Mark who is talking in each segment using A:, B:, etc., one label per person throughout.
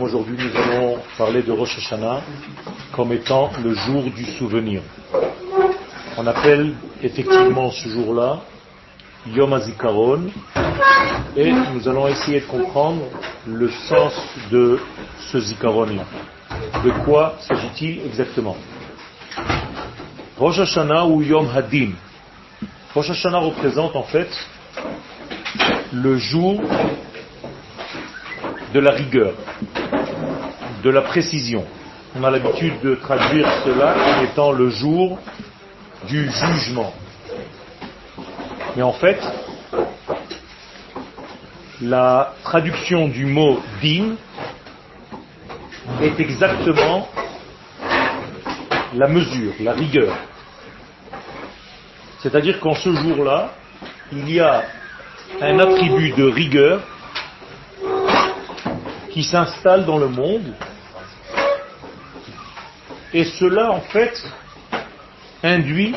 A: aujourd'hui nous allons parler de Rosh Hashanah comme étant le jour du souvenir. On appelle effectivement ce jour-là Yom HaZikaron et nous allons essayer de comprendre le sens de ce Zikaron-là. De quoi s'agit-il exactement? Rosh Hashanah ou Yom Hadin? Rosh Hashanah représente en fait le jour de la rigueur, de la précision. On a l'habitude de traduire cela comme étant le jour du jugement. Mais en fait, la traduction du mot din est exactement la mesure, la rigueur. C'est-à-dire qu'en ce jour-là, il y a un attribut de rigueur qui s'installe dans le monde. Et cela, en fait, induit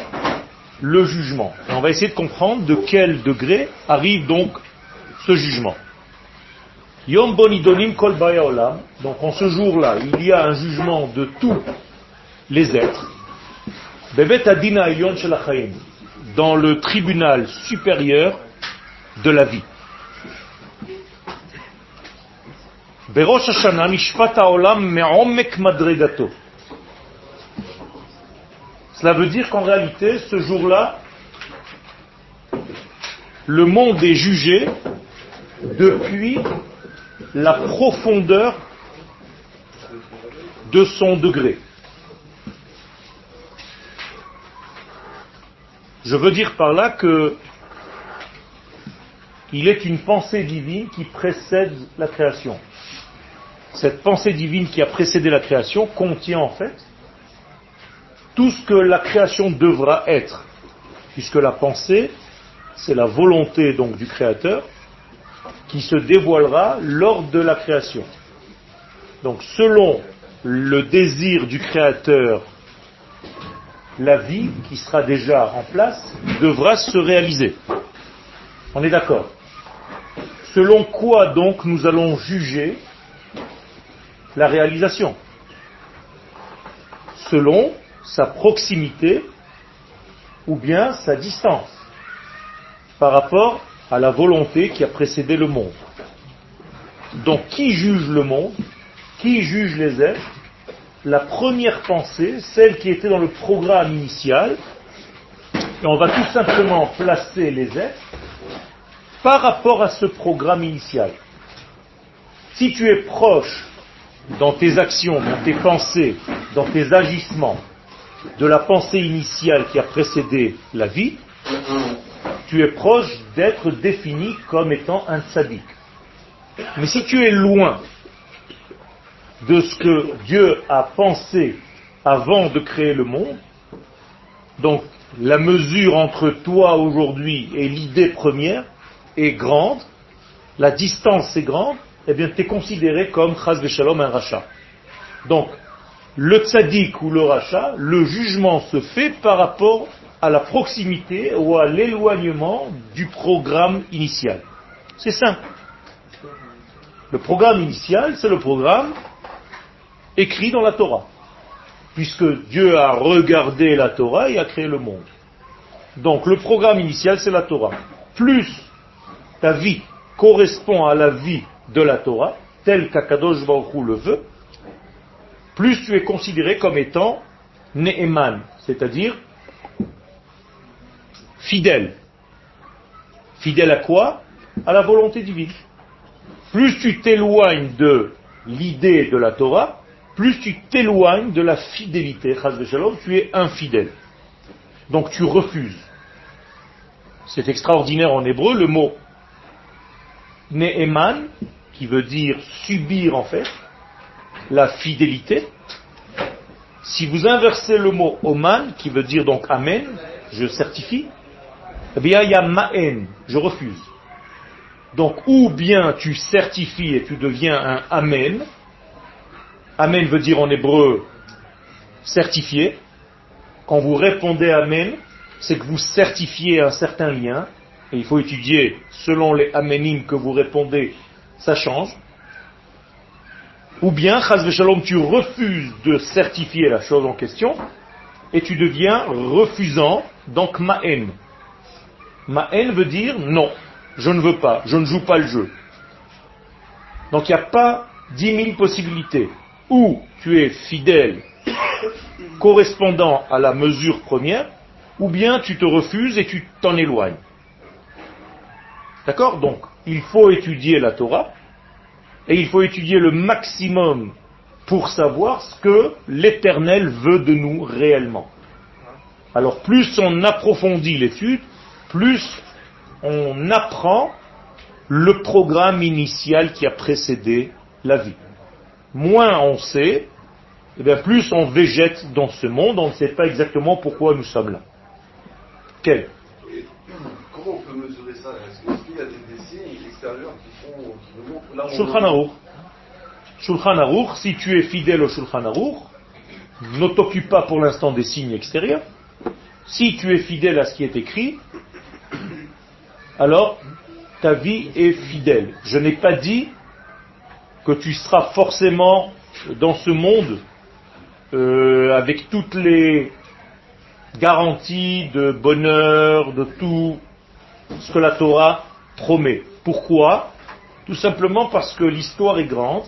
A: le jugement. on va essayer de comprendre de quel degré arrive donc ce jugement. Yom Bonidonim Kol Olam. Donc en ce jour-là, il y a un jugement de tous les êtres. Bebet Adina Dans le tribunal supérieur de la vie. Hashanah Mishpat Olam Me'omek Madregato. Cela veut dire qu'en réalité, ce jour-là, le monde est jugé depuis la profondeur de son degré. Je veux dire par là que il est une pensée divine qui précède la création. Cette pensée divine qui a précédé la création contient en fait tout ce que la création devra être, puisque la pensée, c'est la volonté donc du Créateur qui se dévoilera lors de la création. Donc selon le désir du Créateur, la vie qui sera déjà en place devra se réaliser. On est d'accord Selon quoi donc nous allons juger la réalisation Selon sa proximité ou bien sa distance par rapport à la volonté qui a précédé le monde. Donc qui juge le monde Qui juge les êtres? La première pensée, celle qui était dans le programme initial, et on va tout simplement placer les êtres par rapport à ce programme initial. Si tu es proche dans tes actions, dans tes pensées, dans tes agissements, de la pensée initiale qui a précédé la vie, tu es proche d'être défini comme étant un tzaddik. Mais si tu es loin de ce que Dieu a pensé avant de créer le monde, donc la mesure entre toi aujourd'hui et l'idée première est grande, la distance est grande, eh bien tu es considéré comme Chaz Shalom un rachat. Donc, le tzaddik ou le rachat, le jugement se fait par rapport à la proximité ou à l'éloignement du programme initial. C'est simple. Le programme initial, c'est le programme écrit dans la Torah. Puisque Dieu a regardé la Torah et a créé le monde. Donc le programme initial, c'est la Torah. Plus ta vie correspond à la vie de la Torah, telle qu'Akadosh Baruch le veut, plus tu es considéré comme étant Ne'eman, c'est-à-dire fidèle. Fidèle à quoi? À la volonté divine. Plus tu t'éloignes de l'idée de la Torah, plus tu t'éloignes de la fidélité. Tu es infidèle. Donc tu refuses. C'est extraordinaire en hébreu, le mot Ne'eman, qui veut dire subir en fait, la fidélité. Si vous inversez le mot oman, qui veut dire donc amen, je certifie, eh bien il y a ma'en, je refuse. Donc ou bien tu certifies et tu deviens un amen, amen veut dire en hébreu certifié, quand vous répondez amen, c'est que vous certifiez un certain lien, et il faut étudier selon les aménimes que vous répondez, ça change. Ou bien, Shalom, tu refuses de certifier la chose en question et tu deviens refusant, donc ma'en. Ma'en veut dire non, je ne veux pas, je ne joue pas le jeu. Donc il n'y a pas dix mille possibilités. Ou tu es fidèle, correspondant à la mesure première, ou bien tu te refuses et tu t'en éloignes. D'accord? Donc, il faut étudier la Torah, et il faut étudier le maximum pour savoir ce que l'Éternel veut de nous réellement. Alors plus on approfondit l'étude, plus on apprend le programme initial qui a précédé la vie. Moins on sait, et eh bien plus on végète dans ce monde, on ne sait pas exactement pourquoi nous sommes là. Quel?
B: Comment on peut Est-ce qu'il y a des, signes extérieurs qui font qui nous montrent
A: Shulchan Aruch. Shulchan Aruch, si tu es fidèle au Shulchan Aruch, ne t'occupe pas pour l'instant des signes extérieurs. Si tu es fidèle à ce qui est écrit, alors ta vie est fidèle. Je n'ai pas dit que tu seras forcément dans ce monde euh, avec toutes les garanties de bonheur, de tout ce que la Torah promet. Pourquoi? Tout simplement parce que l'histoire est grande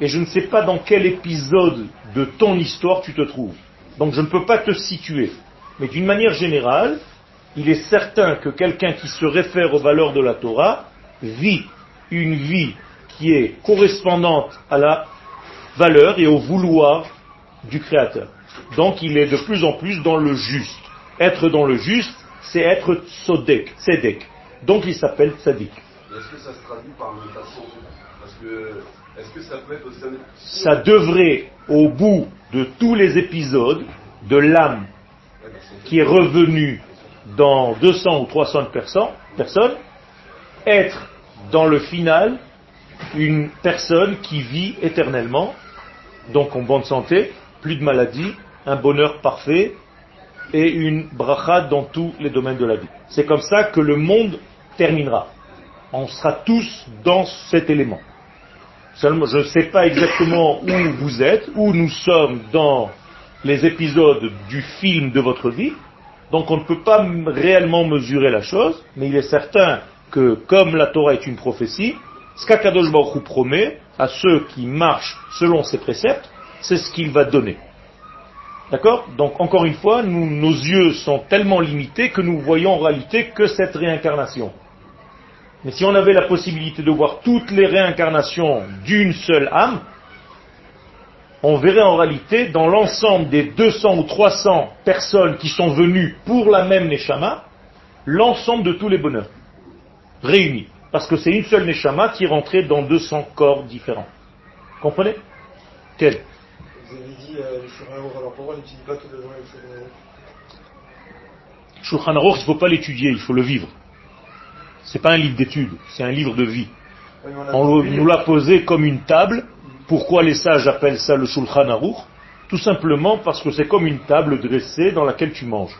A: et je ne sais pas dans quel épisode de ton histoire tu te trouves. Donc je ne peux pas te situer. Mais d'une manière générale, il est certain que quelqu'un qui se réfère aux valeurs de la Torah vit une vie qui est correspondante à la valeur et au vouloir du Créateur. Donc il est de plus en plus dans le juste. Être dans le juste, c'est être sodek, tzedek. Donc il s'appelle tzadik.
B: Est-ce que ça se traduit par mutation Parce que est-ce que ça peut être aussi
A: Ça devrait, au bout de tous les épisodes, de l'âme qui est revenue dans 200 ou 300 personnes, être dans le final une personne qui vit éternellement, donc en bonne santé, plus de maladies, un bonheur parfait et une bracha dans tous les domaines de la vie. C'est comme ça que le monde terminera. On sera tous dans cet élément. Seulement, je ne sais pas exactement où vous êtes, où nous sommes dans les épisodes du film de votre vie, donc on ne peut pas réellement mesurer la chose, mais il est certain que comme la Torah est une prophétie, ce qu'Akadosh Baruch promet à ceux qui marchent selon ses préceptes, c'est ce qu'il va donner. D'accord? Donc encore une fois, nos yeux sont tellement limités que nous voyons en réalité que cette réincarnation. Mais si on avait la possibilité de voir toutes les réincarnations d'une seule âme, on verrait en réalité dans l'ensemble des 200 ou 300 personnes qui sont venues pour la même Neshama, l'ensemble de tous les bonheurs réunis. Parce que c'est une seule Neshama qui est rentrée dans 200 corps différents. Comprenez? Quel?
C: Vous avez dit euh, le alors pourquoi n'utilise pas tout le
A: Shulchan il ne faut pas l'étudier, il faut le vivre. C'est pas un livre d'études, c'est un livre de vie. on nous l'a posé comme une table pourquoi les sages appellent ça le Shulchan Aruch? Tout simplement parce que c'est comme une table dressée dans laquelle tu manges.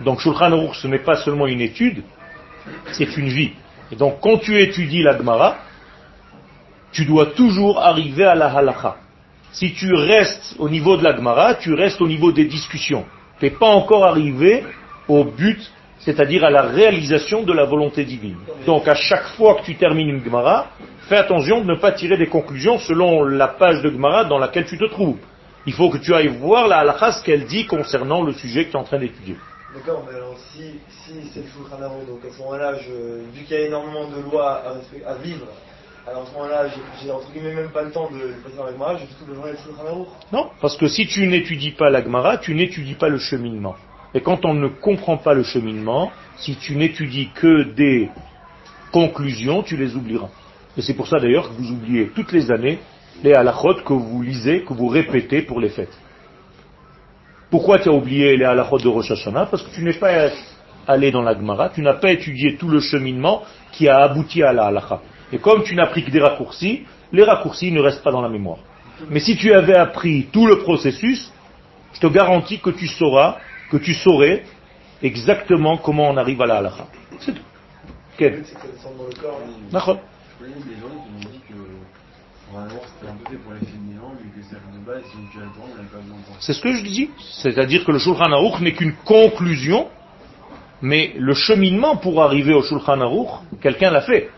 A: Donc Shulchan Aruch, ce n'est pas seulement une étude, c'est une vie. Et donc quand tu étudies la Gemara, tu dois toujours arriver à la halacha. Si tu restes au niveau de la Gemara, tu restes au niveau des discussions. Tu n'es pas encore arrivé au but, c'est-à-dire à la réalisation de la volonté divine. Donc à chaque fois que tu termines une Gemara, fais attention de ne pas tirer des conclusions selon la page de Gemara dans laquelle tu te trouves. Il faut que tu ailles voir la halakha ce qu'elle dit concernant le sujet que tu es en train d'étudier.
C: D'accord, mais alors si, si c'est le Shulchan donc à ce moment-là, vu qu'il y a énormément de lois à, vivre, alors à ce moment-là, j'ai entre guillemets même pas le temps de passer dans la Gemara, je fais tout le Shulchan
A: Non, parce que si tu n'étudies pas la Gemara, tu n'étudies pas le cheminement. Et quand on ne comprend pas le cheminement, si tu n'étudies que des conclusions, tu les oublieras. Et c'est pour ça d'ailleurs que vous oubliez toutes les années les halachot que vous lisez, que vous répétez pour les fêtes. Pourquoi tu as oublié les halachot de Rosh Hashanah? Parce que tu n'es pas allé dans la Gemara, tu n'as pas étudié tout le cheminement qui a abouti à la halacha. Et comme tu n'as pris que des raccourcis, les raccourcis ne restent pas dans la mémoire. Mais si tu avais appris tout le processus, je te garantis que tu sauras, que tu saurais exactement comment on arrive à la halacha. C'est tout.
D: En
A: C'est ce que je dis. C'est-à-dire que le Shulchan Aruch n'est qu'une conclusion, mais le cheminement pour arriver au Shulchan Aruch, quelqu'un l'a fait.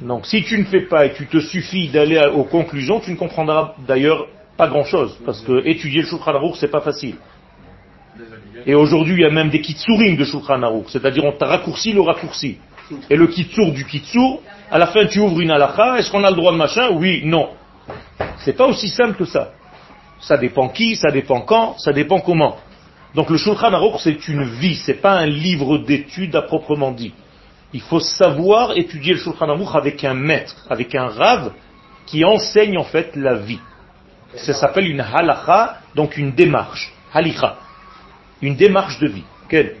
A: Donc si tu ne fais pas et tu te suffis d'aller aux conclusions, tu ne comprendras d'ailleurs pas grand-chose, parce que étudier le Shulchan Aruch, c'est pas facile. Et aujourd'hui, il y a même des kitsurim de Shulchan Aruch, c'est-à-dire on t'a raccourci le raccourci. Et le kitsur du kitsur, à la fin tu ouvres une halakha, est-ce qu'on a le droit de machin? Oui, non. C'est pas aussi simple que ça. Ça dépend qui, ça dépend quand, ça dépend comment. Donc le Shulchan Aruch, c'est une vie, c'est pas un livre d'études à proprement dit. Il faut savoir étudier le Shulchan Aruch avec un maître, avec un rave qui enseigne en fait la vie. Ça s'appelle une halacha, donc une démarche, halicha, une démarche de vie. Quelle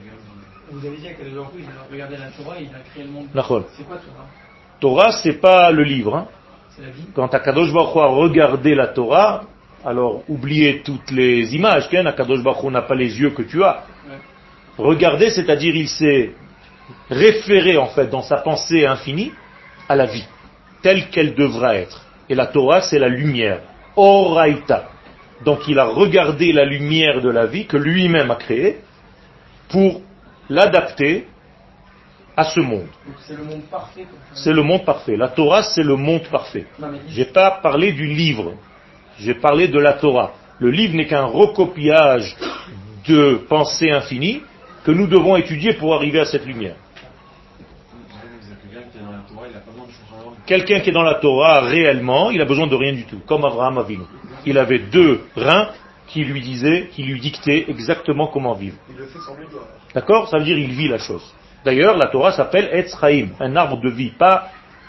D: Vous avez dit que les enfants, ils ont regardé la Torah et il a créé le monde. C'est quoi Torah
A: Torah, c'est pas le livre. hein.
D: C'est la vie
A: Quand Akadosh Baruch Hu a regardé la Torah, alors oubliez toutes les images, qu'un Akadosh Baruch Hu n'a pas les yeux que tu as.
D: Ouais.
A: Regarder, c'est-à-dire il s'est référé en fait dans sa pensée infinie à la vie, telle qu'elle devra être. Et la Torah, c'est la lumière, Oraita. Donc il a regardé la lumière de la vie que lui-même a créée pour l'adapter à ce monde.
D: C'est le monde parfait. comme ça.
A: C'est le monde parfait. La Torah, c'est le monde parfait. J'ai pas parlé du livre, j'ai parlé de la Torah. Le livre n'est qu'un recopiage de pensées infinies que nous devons étudier pour arriver à cette lumière. Quelqu'un qui est dans la Torah réellement, il a besoin de rien du tout, comme Abraham Avinu. Il avait deux reins qui lui disaient, qui lui dictaient exactement comment vivre.
C: Il le fait sans lui doigt.
A: D'accord? Ça veut dire il vit la chose. D'ailleurs, la Torah s'appelle Etz Chaim, un arbre de vie, pas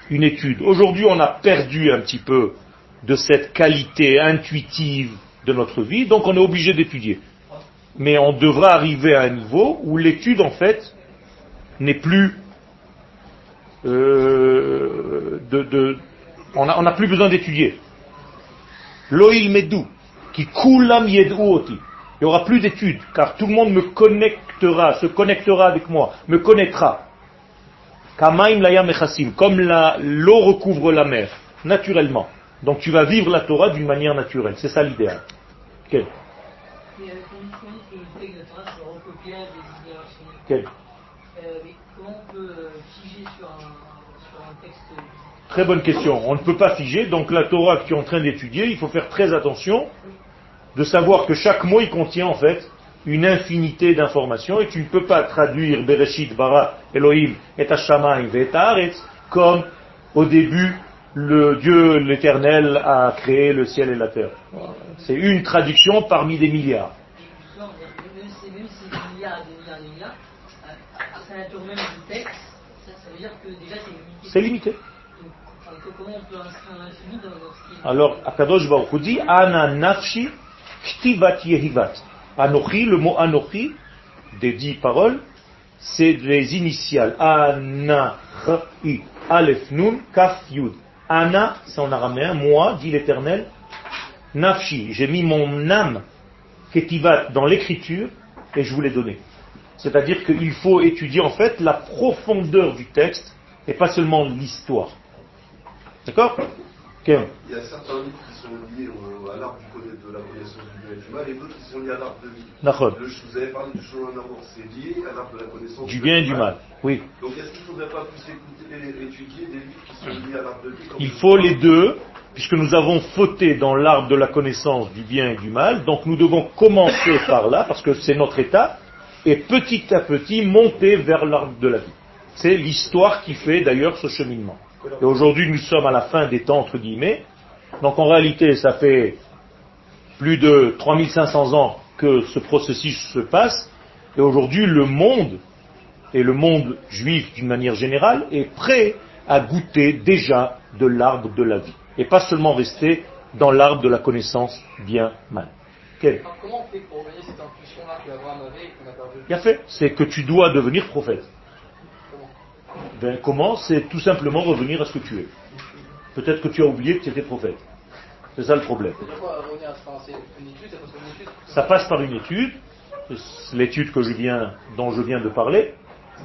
A: une étude. Aujourd'hui, on a perdu un petit peu de cette qualité intuitive de notre vie, donc on est obligé d'étudier. Mais on devra arriver à un niveau où l'étude, en fait, n'est plus... euh, de, de- on n'a plus besoin d'étudier. Loïl Medou, qui kulam yedou oti. Il n'y aura plus d'études, car tout le monde me connectera, se connectera avec moi, me connaîtra. Kamaim layam echassim, comme l'eau recouvre la mer, naturellement. Donc tu vas vivre la Torah d'une manière naturelle. C'est ça l'idéal. Quel? Très bonne question. On ne peut pas figer. Donc la Torah que tu es en train d'étudier, il faut faire très attention de savoir que chaque mot il contient en fait une infinité d'informations et tu ne peux pas traduire Bereshit bara Elohim et Hashamayim et Haaretz comme au début le Dieu l'éternel a créé le ciel et la terre. C'est une traduction parmi des milliards.
E: C'est limité.
A: Alors, Akadosh Baruch dit, Ana nafshi ktivat yehivat. Anochi, le mot Anochi, des dix paroles, c'est les initiales. Ana, i, Aleph, Nun, Kaf, Yud. Ana, c'est en araméen, moi, dit l'Éternel, nafshi, j'ai mis mon âme, ketivat, dans l'écriture, et je vous l'ai donné. C'est-à-dire qu'il faut étudier en fait la profondeur du texte, et pas seulement l'histoire. D'accord
B: Il y a certains livres qui sont liés à l'arbre de la connaissance du bien et du mal et d'autres qui sont liés à l'arbre de vie. Le- je vous avais parlé du chemin d'amour, c'est lié à l'arbre de la connaissance
A: Du bien et du mal. Oui.
B: Donc est-ce qu'il ne faudrait pas plus écouter et étudier des livres qui sont liés à l'arbre de vie comme
A: Il faut les deux, puisque nous avons fauté dans l'arbre de la connaissance du bien et du mal. Donc nous devons commencer par là, parce que c'est notre état, et petit à petit monter vers l'arbre de la vie. C'est l'histoire qui fait d'ailleurs ce cheminement. Et aujourd'hui, nous sommes à la fin des temps, entre guillemets. Donc en réalité, ça fait plus de 3500 ans que ce processus se passe. Et aujourd'hui, le monde, et le monde juif d'une manière générale, est prêt à goûter déjà de l'arbre de la vie. Et pas seulement rester dans l'arbre de la connaissance bien-mal. Quel
D: Alors, comment on fait pour gagner cette intuition-là qu'Abraham avait et qu'on a perdu
A: fait. C'est que tu dois devenir prophète. Ben, comment C'est tout simplement revenir à ce que tu es. Peut-être que tu as oublié que tu étais prophète. C'est ça le problème.
D: Ça passe par une étude
A: l'étude que je viens, dont je viens de parler,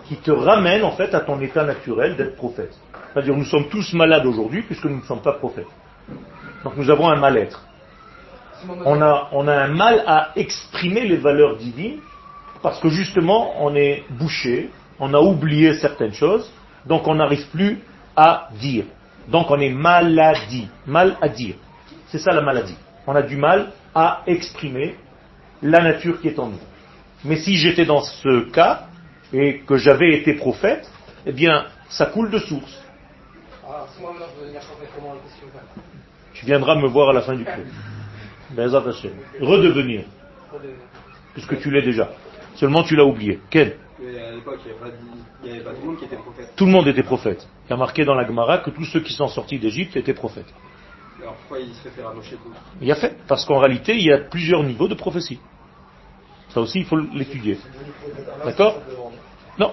A: qui te ramène en fait à ton état naturel d'être prophète. C'est-à-dire nous sommes tous malades aujourd'hui puisque nous ne sommes pas prophètes. Donc nous avons un mal-être. On a, on a un mal à exprimer les valeurs divines parce que justement on est bouché, on a oublié certaines choses, donc on n'arrive plus à dire. Donc on est maladie, mal à dire. C'est ça la maladie. On a du mal à exprimer la nature qui est en nous. Mais si j'étais dans ce cas et que j'avais été prophète, eh bien ça coule de source. Tu viendras me voir à la fin du cours. Hashem. Redevenir. Puisque tu l'es déjà. Seulement tu l'as oublié. Quel
F: à l'époque, il n'y avait, pas de- il y avait pas de monde qui était prophète.
A: Tout le monde était prophète. Il y a marqué dans la Gemara que tous ceux qui sont sortis d'Égypte étaient prophètes.
F: Alors pourquoi il se réfère à Moshe tout
A: Il y a fait. Parce qu'en réalité, il y a plusieurs niveaux de prophétie. Ça aussi, il faut l'étudier. D'accord? Non.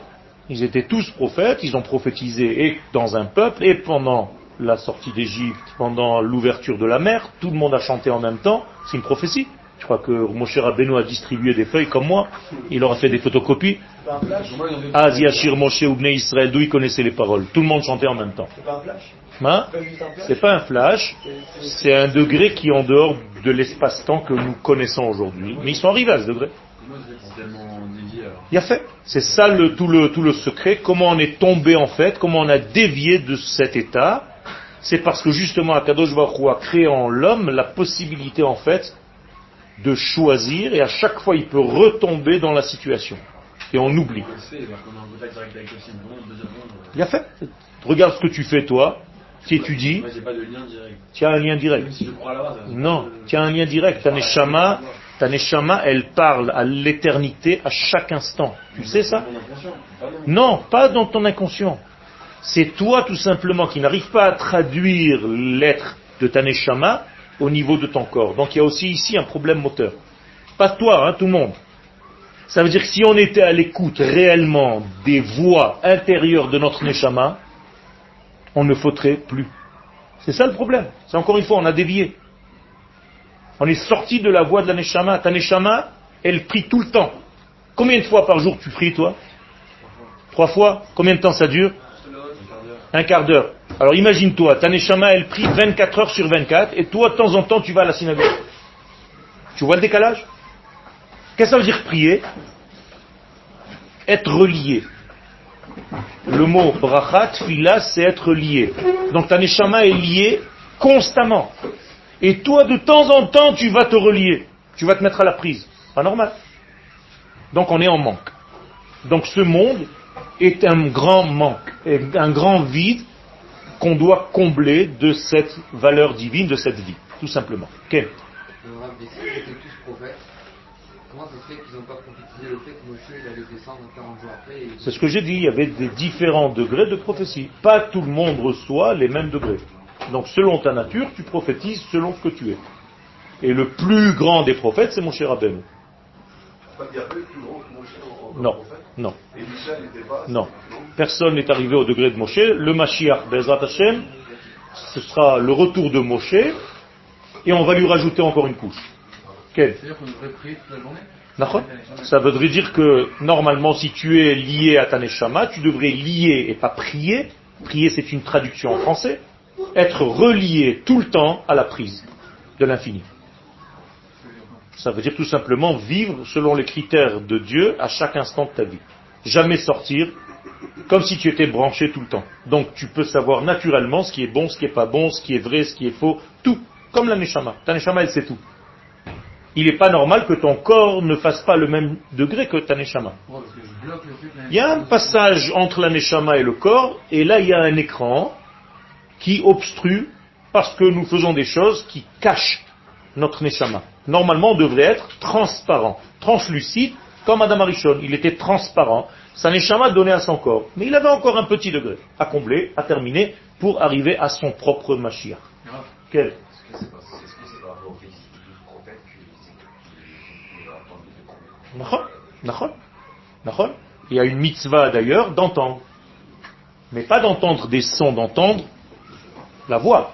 A: Ils étaient tous prophètes, ils ont prophétisé et dans un peuple, et pendant la sortie d'Égypte, pendant l'ouverture de la mer, tout le monde a chanté en même temps, c'est une prophétie. Je crois que Moshe Rabbeinu a distribué des feuilles comme moi, il leur a fait des photocopies.
C: C'est pas un flash
A: Asia Shir Moshe Ubne Israël, d'où ils connaissaient les paroles. Tout le monde chantait en même temps.
C: C'est pas un flash
A: Hein
C: C'est pas un flash
A: c'est un
C: c'est
A: degré qui est en dehors de l'espace-temps que nous connaissons aujourd'hui. Mais ils sont arrivés à ce degré. Il a fait. C'est ça le, tout, le, tout le secret. Comment on est tombé en fait, comment on a dévié de cet état. C'est parce que justement Akadosh Baruch Hu a créé en l'homme la possibilité en fait de choisir et à chaque fois il peut retomber dans la situation. Et on oublie. Il a fait. Regarde ce que tu fais toi. Tu étudies. Tu as un lien direct.
F: Ça-
A: Non, tu as un lien direct. Ta neshama, ta neshama, elle parle à l'éternité à chaque instant. Tu sais ça.
F: Non,
A: pas dans ton inconscient. C'est toi tout simplement qui n'arrive pas à traduire l'être de ta neshama au niveau de ton corps. Donc il y a aussi ici un problème moteur. Pas toi, hein, tout le monde. Ça veut dire que si on était à l'écoute réellement des voix intérieures de notre neshama, on ne faudrait plus. C'est ça le problème. C'est encore une fois, on a dévié. On est sorti de la voie de la neshama. Ta neshama, elle prie tout le temps. Combien de fois par jour tu pries, toi? Trois fois Combien de temps ça dure? Un quart d'heure. Alors imagine-toi, ta neshama, elle prie 24 heures sur 24, et toi, de temps en temps, tu vas à la synagogue. Tu vois le décalage? Qu'est-ce que ça veut dire prier? Être relié. Le mot brachat, fila, c'est être lié. Donc ta neshama est liée constamment. Et toi, de temps en temps, tu vas te relier. Tu vas te mettre à la prise. Pas normal. Donc on est en manque. Donc ce monde est un grand manque, un grand vide qu'on doit combler de cette valeur divine, de cette vie, tout simplement. Quel
G: Le Rav Bessi, ils étaient tous prophètes. Comment ça se fait qu'ils n'ont pas prophétisé le fait que Moshe il allait descendre 40 jours après et...
A: C'est ce que j'ai dit, il y avait des différents degrés de prophétie. Pas tout le monde reçoit les mêmes degrés. Donc selon ta nature, tu prophétises selon ce que tu es. Et le plus grand des prophètes, c'est mon cher
B: en
A: Non,
B: prophète.
A: Non, non. Personne n'est arrivé au degré de Moshe. Le Mashiach, Bezrat Hashem, ce sera le retour de Moshe, et on va lui rajouter encore une couche. Quelle
D: C'est-à-dire qu'on devrait prier toute la journée
A: D'accord Ça voudrait dire que normalement, si tu es lié à ta neshama, tu devrais lier et pas prier. Prier, c'est une traduction en français. Être relié tout le temps à la prise de l'infini. Ça veut dire tout simplement vivre selon les critères de Dieu à chaque instant de ta vie. Jamais sortir comme si tu étais branché tout le temps. Donc tu peux savoir naturellement ce qui est bon, ce qui est pas bon, ce qui est vrai, ce qui est faux, tout. Comme la neshama. Ta neshama, elle sait tout. Il n'est pas normal que ton corps ne fasse pas le même degré que ta neshama. Il y a un passage entre la neshama et le corps, et là il y a un écran qui obstrue parce que nous faisons des choses qui cachent notre neshama. Normalement, on devrait être transparent, translucide, comme Adam Arishon. Il était transparent. Sa neshama donnait à son corps. Mais il avait encore un petit degré à combler, à terminer, pour arriver à son propre Mashiach.
D: Grave.
A: Quel. Il y a une mitzvah d'ailleurs d'entendre. Mais pas d'entendre des sons, d'entendre la voix.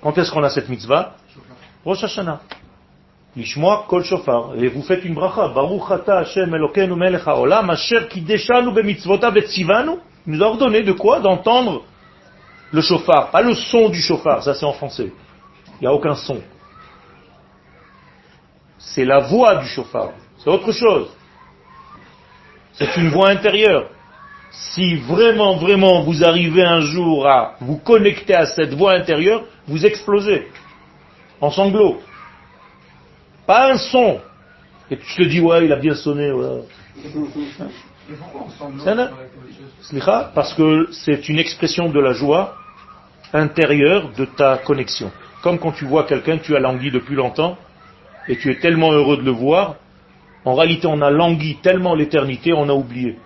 A: Quand est-ce qu'on a cette mitzvah? Rosh Hashanah. Kol shofar. Et vous faites une bracha. Il nous a ordonné de quoi? D'entendre le chauffard. Pas le son du chauffard, ça c'est en français. Il n'y a aucun son. C'est la voix du chauffard. C'est autre chose. C'est une voix intérieure. Si vraiment, vraiment vous arrivez un jour à vous connecter à cette voix intérieure, vous explosez en sanglots. Pas un son. Et tu te dis, ouais, il a bien sonné. ouais. Parce que c'est une expression de la joie intérieure de ta connexion. Comme quand tu vois quelqu'un que tu as langui depuis longtemps, et tu es tellement heureux de le voir, en réalité on a langui tellement l'éternité, on a oublié.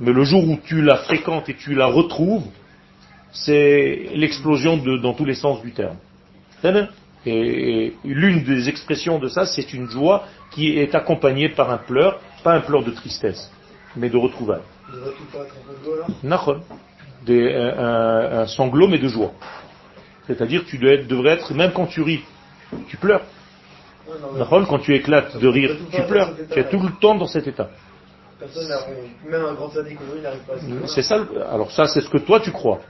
A: Mais le jour où tu la fréquentes et tu la retrouves, c'est l'explosion de- dans tous les sens du terme. Et, et l'une des expressions de ça, c'est une joie qui est accompagnée par un pleur, pas un pleur de tristesse, mais de retrouvailles.
C: Il.
A: Des- un, un- sanglot, mais de joie. C'est-à-dire, tu dois être- devrais être, même quand tu ris, tu pleures.
C: Ouais, non, mais
A: Nachon, quand tu éclates de rire, tu pleures. Tu es tout le temps dans cet état.
C: Personne Même un grand aujourd'hui n'arrive pas à se
A: C'est ça. Alors ça, c'est ce que toi tu crois.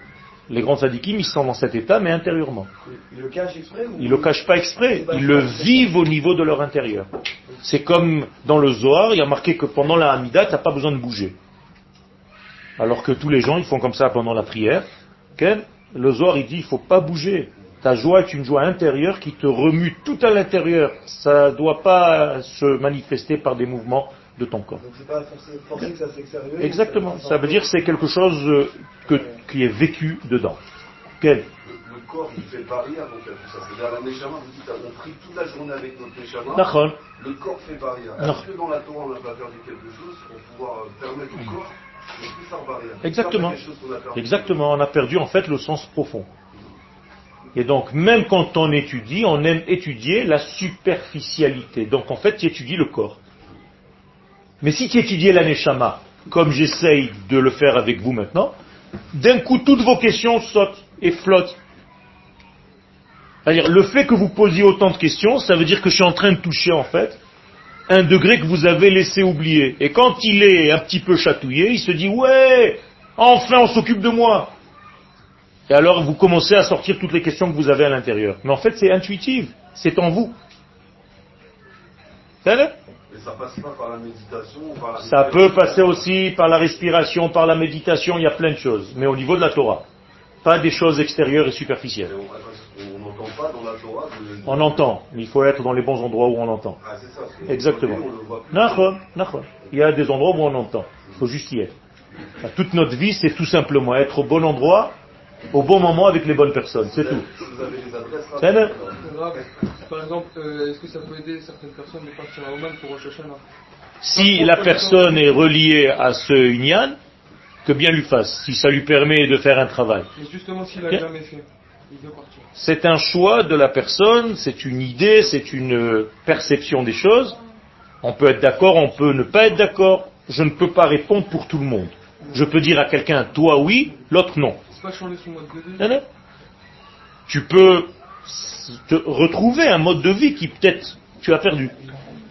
A: Les grands sadikim, ils sont dans cet état, mais intérieurement.
C: Il le cache exprès ou
A: Ils le cachent pas exprès. Ils le vivent au niveau de leur intérieur. C'est comme dans le Zohar, il y a marqué que pendant la Hamida, tu n'as pas besoin de bouger. Alors que tous les gens, ils font comme ça pendant la prière. Le Zohar, il dit, il faut pas bouger. Ta joie est une joie intérieure qui te remue tout à l'intérieur. Ça ne doit pas se manifester par des mouvements de ton corps.
C: Donc c'est pas forcé, forcé que ça.
A: Exactement. Ça veut dire que c'est quelque chose euh, que- qui est vécu dedans. Quel?
B: Le, le corps, il fait barrière donc à tout ça. C'est-à-dire la Neshama, vous dites, on prie toute la journée avec notre Neshama. Le corps fait barrière. Est-ce que dans la Torah, on n'a pas perdu quelque chose pour pouvoir euh, permettre au corps de plus faire barrière
A: Exactement. Exactement, on a perdu en fait le sens profond. Et donc, même quand on étudie, on aime étudier la superficialité. Donc, en fait, tu étudies le corps. Mais si tu étudiais la Neshama, comme j'essaye de le faire avec vous maintenant, d'un coup, toutes vos questions sautent et flottent. C'est-à-dire, le fait que vous posiez autant de questions, ça veut dire que je suis en train de toucher, en fait, un degré que vous avez laissé oublier. Et quand il est un petit peu chatouillé, il se dit, ouais, enfin on s'occupe de moi. Et alors vous commencez à sortir toutes les questions que vous avez à l'intérieur. Mais en fait, c'est intuitif, c'est en vous. Ça va
B: Mais ça passe pas par la méditation ou par la
A: Ça peut passer aussi par la respiration, par la méditation, il y a plein de choses. Mais au niveau de la Torah, pas des choses extérieures et superficielles.
B: on- On n'entend pas dans la Torah de...
A: On entend, mais il faut être dans les bons endroits où on entend.
B: Ah, c'est ça.
A: Exactement. Il y a des endroits où on entend. Il faut juste y être. Enfin, Toute notre vie, c'est tout simplement être au bon endroit, au bon moment avec les bonnes personnes. C'est tout.
B: Vous avez les adresses
H: grave. Par exemple, euh, est-ce que ça peut aider certaines personnes de partir à Oman pour Rosh Hashanah
A: Si la personne est reliée à ce Inyan, que bien lui fasse, si ça lui permet de faire un travail.
H: Justement, s'il a
A: Bien.
H: jamais fait.
A: C'est un choix de la personne, c'est une idée, c'est une perception des choses. On peut être d'accord, on peut ne pas être d'accord. Je ne peux pas répondre pour tout le monde. Je peux dire à quelqu'un, toi oui, l'autre non.
H: C'est pas changer son mode de vie?
A: Non, non. Tu peux te retrouver un mode de vie qui peut-être tu as perdu.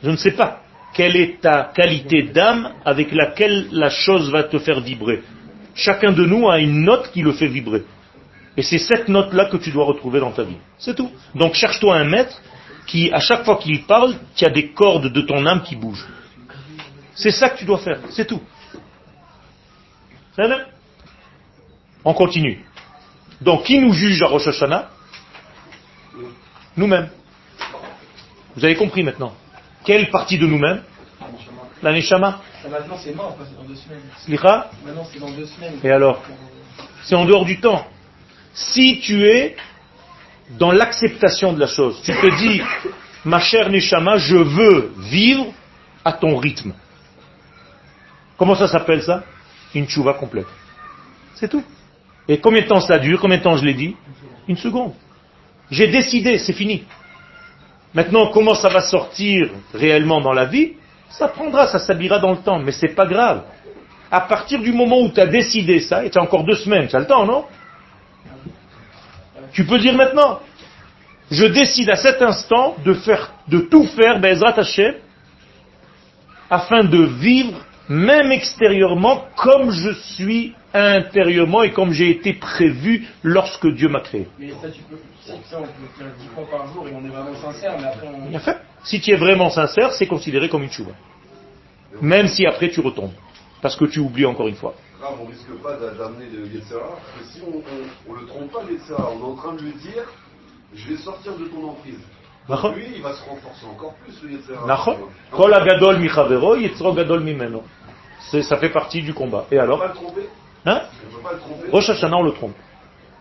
A: Je ne sais pas. Quelle est ta qualité d'âme avec laquelle la chose va te faire vibrer Chacun de nous a une note qui le fait vibrer. Et c'est cette note-là que tu dois retrouver dans ta vie. C'est tout. Donc cherche-toi un maître qui, à chaque fois qu'il parle, tu as des cordes de ton âme qui bougent. C'est ça que tu dois faire. C'est tout. On continue. Donc, qui nous juge à Rosh Hashanah? Nous-mêmes. Vous avez compris maintenant Quelle partie de nous-mêmes La Neshama
D: Ça, maintenant, c'est mort, c'est dans deux semaines.
A: Slicha
D: Maintenant, c'est dans deux semaines.
A: Et alors C'est en dehors du temps. Si tu es dans l'acceptation de la chose, tu te dis, ma chère Neshama, je veux vivre à ton rythme. Comment ça s'appelle ça? Une tchouva complète. C'est tout. Et combien de temps ça dure? Combien de temps je l'ai dit? Une seconde. J'ai décidé, c'est fini. Maintenant, comment ça va sortir réellement dans la vie Ça prendra, ça s'habillera dans le temps, mais c'est pas grave. À partir du moment où tu as décidé ça, et tu as encore deux semaines, tu as le temps, non? Tu peux dire maintenant, je décide à cet instant de faire, de tout faire, Bezrat Hashem, afin de vivre même extérieurement, comme je suis intérieurement et comme j'ai été prévu lorsque Dieu m'a créé.
D: On peut faire 10 fois par jour et on est vraiment sincère, mais après on.
A: Bien fait. Si tu es vraiment sincère, c'est considéré comme une chouva. Même si après tu retombes. Parce que tu oublies encore une fois.
B: Grave, on risque pas d'a- d'amener le Yetzera, parce que si on, on, on le trompe pas, le Yetzera, on est en train de lui dire, je vais sortir de ton emprise. Lui, il va se renforcer encore plus, le Yetzera.
A: Ça fait partie du combat. Et
B: On peut
A: alors
B: pas le tromper
A: Hein
B: On peut pas le tromper
A: Rosh Hashanah, on le trompe.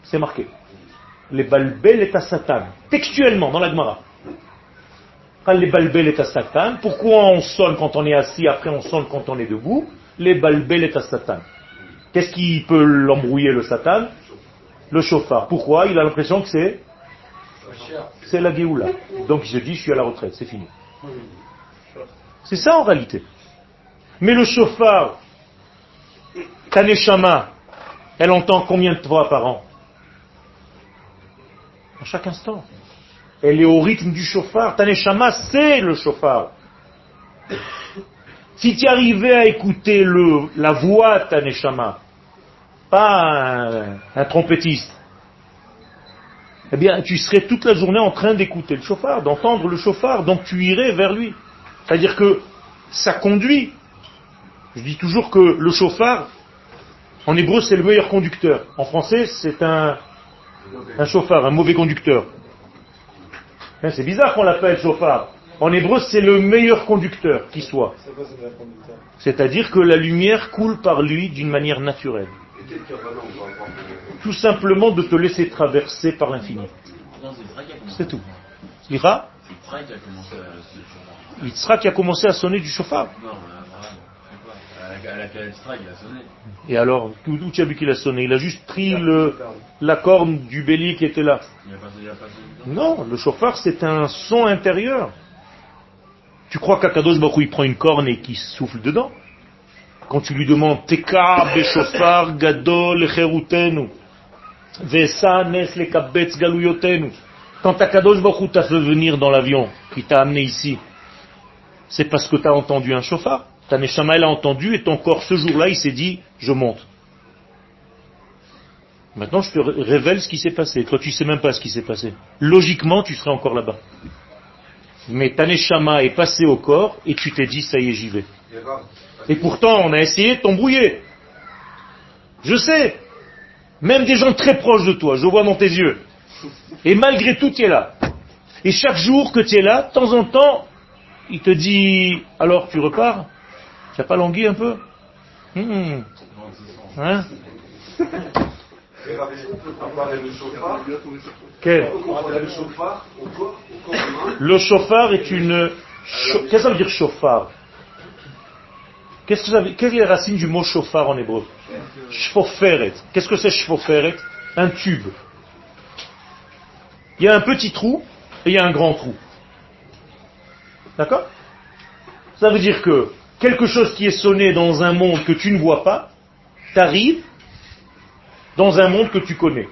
A: C'est marqué. Les balbel est à Satan. Textuellement, dans la Gemara. Les balbel est à Satan, pourquoi on sonne quand on est assis, après on sonne quand on est debout? Les balbel est à Satan. Qu'est-ce qui peut l'embrouiller le Satan? Le chauffard. Pourquoi? Il a l'impression que c'est c'est la Géoula. Donc il se dit, je suis à la retraite, c'est fini. C'est ça en réalité. Mais le chauffard, ta neshama, elle entend combien de fois par an? À chaque instant. Elle est au rythme du chauffard. Ta c'est le chauffard. Si tu arrivais à écouter la voix de ta neshama, pas un, un trompettiste, eh bien, tu serais toute la journée en train d'écouter le chauffard, d'entendre le chauffard, donc tu irais vers lui. C'est-à-dire que ça conduit. Je dis toujours que le chauffard, en hébreu, c'est le meilleur conducteur. En français, c'est un, un chauffard, un mauvais conducteur. Hein, C'est bizarre qu'on l'appelle chauffard. En hébreu, c'est le meilleur conducteur qui soit. C'est-à-dire que la lumière coule par lui d'une manière naturelle. Tout simplement de te laisser traverser par l'infini.
I: C'est
A: tout. Ira,
I: C'est Yitzhak qui a commencé à se chauffer.
A: Yitzhak qui a commencé à sonner du chauffard. Et alors, où tu as vu qu'il a sonné? Il a juste pris le, la corne du bélier qui était là. Non, le chauffard, c'est un son intérieur. Tu crois qu'Akadosh Baruch il prend une corne et qu'il souffle dedans? Quand tu lui demandes Teka beshofar gadol cherutenu Vesa nes lekabetz galuyotenu. Quand Akadosh Baruch t'a fait venir dans l'avion, qui t'a amené ici, c'est parce que tu as entendu un chauffard? Ta neshama, elle a entendu et ton corps, ce jour-là, il s'est dit, je monte. Maintenant, je te ré- révèle ce qui s'est passé. Toi, tu sais même pas ce qui s'est passé. Logiquement, tu serais encore là-bas. Mais ta neshama est passée au corps et tu t'es dit, ça y est, j'y vais. Et pourtant, on a essayé de t'embrouiller. Je sais. Même des gens très proches de toi, je vois dans tes yeux. Et malgré tout, tu es là. Et chaque jour que tu es là, de temps en temps, il te dit, alors tu repars? Tu n'as pas langui un peu. Hein
B: peut comparer le chauffard
A: Quel
B: le chauffard
A: est une... Qu'est-ce que ça veut dire chauffard Qu'est-ce que. Quelle est la racine du mot chauffard en hébreu Shfoferet. Qu'est-ce que c'est shfoferet Un tube. Il y a un petit trou et il y a un grand trou. D'accord? Ça veut dire que quelque chose qui est sonné dans un monde que tu ne vois pas, t'arrive dans un monde que tu connais.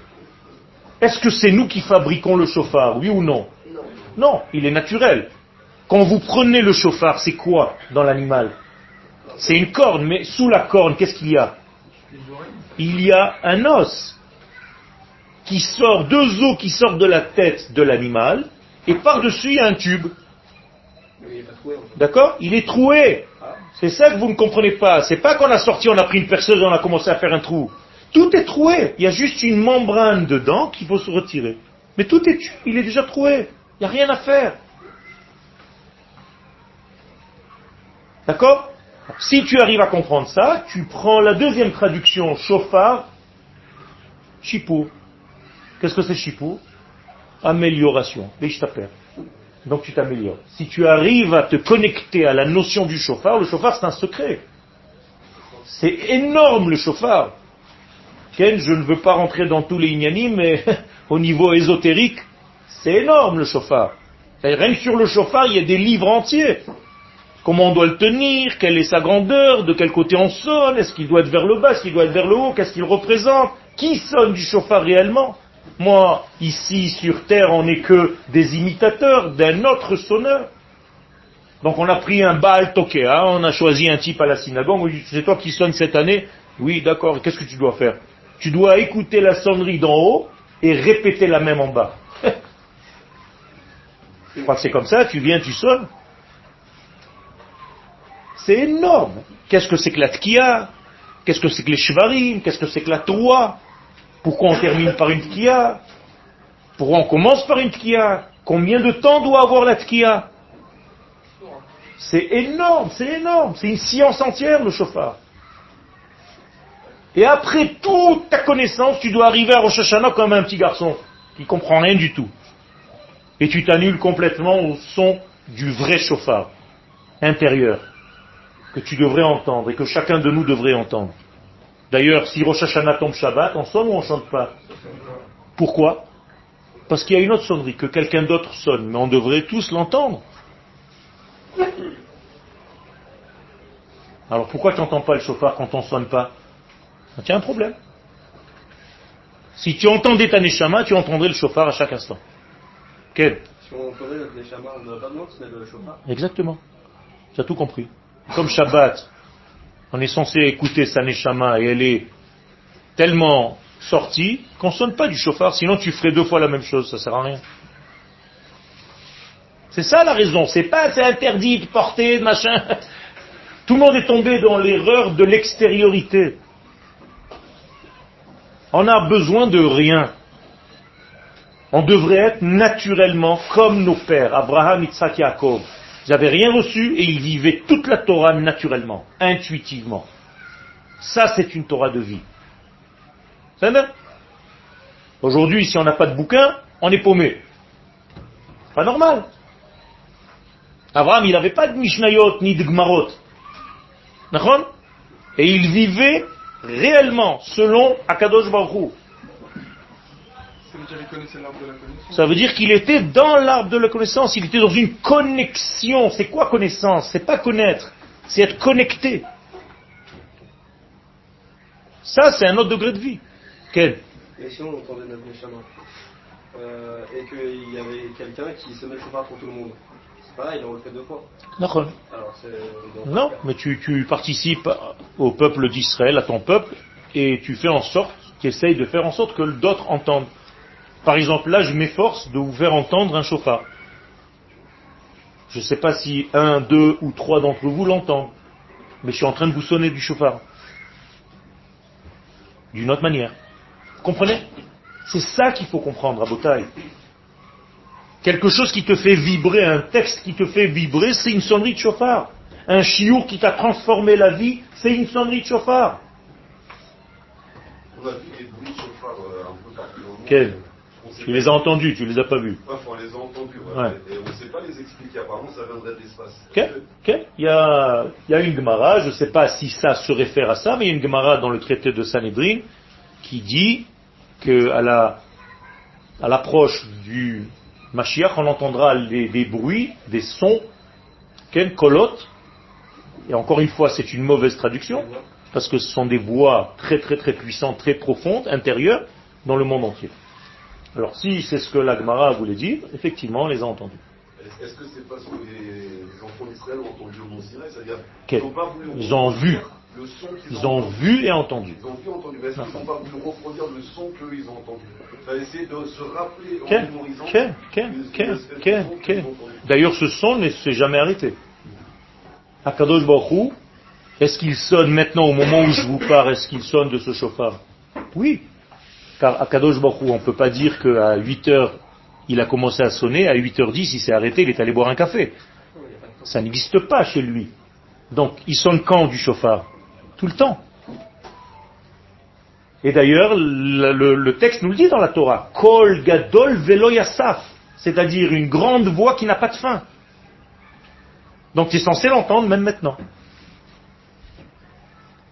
A: Est-ce que c'est nous qui fabriquons le chauffard, oui ou non? Non, il est naturel. Quand vous prenez le chauffard, c'est quoi dans l'animal? C'est une corne, mais sous la corne, qu'est-ce qu'il y a? Il y a un os qui sort, deux os qui sortent de la tête de l'animal, et par-dessus, il y a un tube. D'accord? Il est troué. C'est ça que vous ne comprenez pas. C'est pas qu'on a sorti, on a pris une perceuse on a commencé à faire un trou. Tout est troué. Il y a juste une membrane dedans qu'il faut se retirer. Mais tout est, il est déjà troué. Il n'y a rien à faire. D'accord? Si tu arrives à comprendre ça, tu prends la deuxième traduction, chauffard, chipou. Qu'est-ce que c'est chipou Amélioration. L'ishtaper. Donc tu t'améliores. Si tu arrives à te connecter à la notion du chauffard, le chauffard c'est un secret. C'est énorme le chauffard. Ken, je ne veux pas rentrer dans tous les ignanis, mais au niveau ésotérique, c'est énorme le chauffard. Rien que sur le chauffard, il y a des livres entiers. Comment on doit le tenir, quelle est sa grandeur, de quel côté on sonne, est-ce qu'il doit être vers le bas, est-ce qu'il doit être vers le haut, qu'est-ce qu'il représente, qui sonne du chauffard réellement Moi, ici sur Terre, on n'est que des imitateurs d'un autre sonneur. Donc on a pris un Baal Tokea, on a choisi un type à la synagogue, c'est toi qui sonne cette année Oui, d'accord, qu'est-ce que tu dois faire? Tu dois écouter la sonnerie d'en haut et répéter la même en bas. Je crois que c'est comme ça, tu viens, tu sonnes. C'est énorme. Qu'est-ce que c'est que la tkia? Qu'est-ce que c'est que les shvarim? Qu'est-ce que c'est que la troie Pourquoi on termine par une tkia? Pourquoi on commence par une tkia? Combien de temps doit avoir la tkia? C'est énorme, c'est énorme. C'est une science entière, le chauffard. Et après toute ta connaissance, tu dois arriver à Rosh Hashanah comme un petit garçon qui comprend rien du tout. Et tu t'annules complètement au son du vrai chauffard intérieur que tu devrais entendre et que chacun de nous devrait entendre. D'ailleurs, si Rosh Hashanah tombe Shabbat, on sonne ou on chante pas? Pourquoi? Parce qu'il y a une autre sonnerie que quelqu'un d'autre sonne, mais on devrait tous l'entendre. Alors pourquoi tu n'entends pas le chauffard quand on ne sonne pas? Tu as un problème. Si tu entendais ta neshama, tu entendrais le chauffard à chaque instant. Quel?
F: Si on entendait notre Neshama, on n'aurait pas besoin de le chauffard.
A: Exactement. Tu as tout compris. Comme Shabbat, on est censé écouter sa neshama et elle est tellement sortie qu'on ne sonne pas du chauffard, sinon tu ferais deux fois la même chose, ça sert à rien. C'est ça la raison, c'est pas c'est interdit de porter, machin. Tout le monde est tombé dans l'erreur de l'extériorité. On a besoin de rien. On devrait être naturellement comme nos pères, Abraham, Isaac, Yaakov. Ils n'avaient rien reçu et ils vivaient toute la Torah naturellement, intuitivement. Ça, c'est une Torah de vie. C'est Aujourd'hui, si on n'a pas de bouquin, on est paumé. Pas normal. Abraham, il n'avait pas de Mishnayot ni de Gmarot. Et il vivait réellement selon Akadosh Baruch.
H: Ça veut dire qu'il connaissait l'arbre de la connaissance.
A: Ça veut dire qu'il était dans l'arbre de la connaissance, il était dans une connexion. C'est quoi connaissance? C'est pas connaître, c'est être connecté. Ça, c'est un autre degré de vie. Quel?
F: Et si on entendait notre Neshama euh, et qu'il y avait quelqu'un qui se met le chauffard pour tout le monde, c'est pareil, il en refait deux fois.
A: D'accord.
F: Alors.
A: Non, mais tu, tu participes au peuple d'Israël, à ton peuple, et tu fais en sorte, tu essayes de faire en sorte que d'autres entendent. Par exemple, là, je m'efforce de vous faire entendre un chauffard. Je ne sais pas si un, deux ou trois d'entre vous l'entendent, mais je suis en train de vous sonner du chauffard. D'une autre manière. Vous comprenez? C'est ça qu'il faut comprendre à Botaï. Quelque chose qui te fait vibrer, un texte qui te fait vibrer, c'est une sonnerie de chauffard. Un chiour qui t'a transformé la vie, c'est une sonnerie de chauffard.
B: On a vu des bruits de chauffard euh.
A: Quel? Tu les as entendus, tu les as pas vus.
B: On les a entendus, ouais.
A: Ouais.
B: Et on ne sait pas les expliquer. Apparemment, ça viendrait de l'espace.
A: Ok, ok. Il y a, il y a une Gemara, je ne sais pas si ça se réfère à ça, mais il y a une Gemara dans le traité de Sanhedrin qui dit que à la, à l'approche du Mashiach, on entendra les- des bruits, des sons, ken kolot, et encore une fois, c'est une mauvaise traduction, parce que ce sont des voix très très très puissantes, très profondes, intérieures, dans le monde entier. Alors si c'est ce que la Gemara voulait dire, effectivement, on les a entendus.
B: Est-ce que c'est parce que les, enfants d'Israël ont entendu au Mont Sinaï? C'est-à-dire qu'ils n'ont pas voulu
A: Ils ont vu.
B: le son qu'ils
A: Ils ont vu et entendu.
B: Ils ont vu entendu. Mais est-ce qu'ils n'ont pas voulu reproduire le son qu'eux ils ont entendu? A essayé de se rappeler en
A: Quel,
B: mémorisant
A: quel, quel, quel,
B: qu'ils ont.
A: D'ailleurs, ce son ne s'est jamais arrêté. Akadosh Baruch est-ce qu'il sonne maintenant au moment où je vous parle, est-ce qu'il sonne de ce chauffard? Oui. Car Akadosh Baruch Hu, on ne peut pas dire qu'à 8 heures, il a commencé à sonner, à 8h10, il s'est arrêté, il est allé boire un café. Ça n'existe pas chez lui. Donc, il sonne quand du chauffard? Tout le temps. Et d'ailleurs, le, texte nous le dit dans la Torah. Kol gadol velo yasaf. C'est-à-dire une grande voix qui n'a pas de fin. Donc tu es censé l'entendre même maintenant.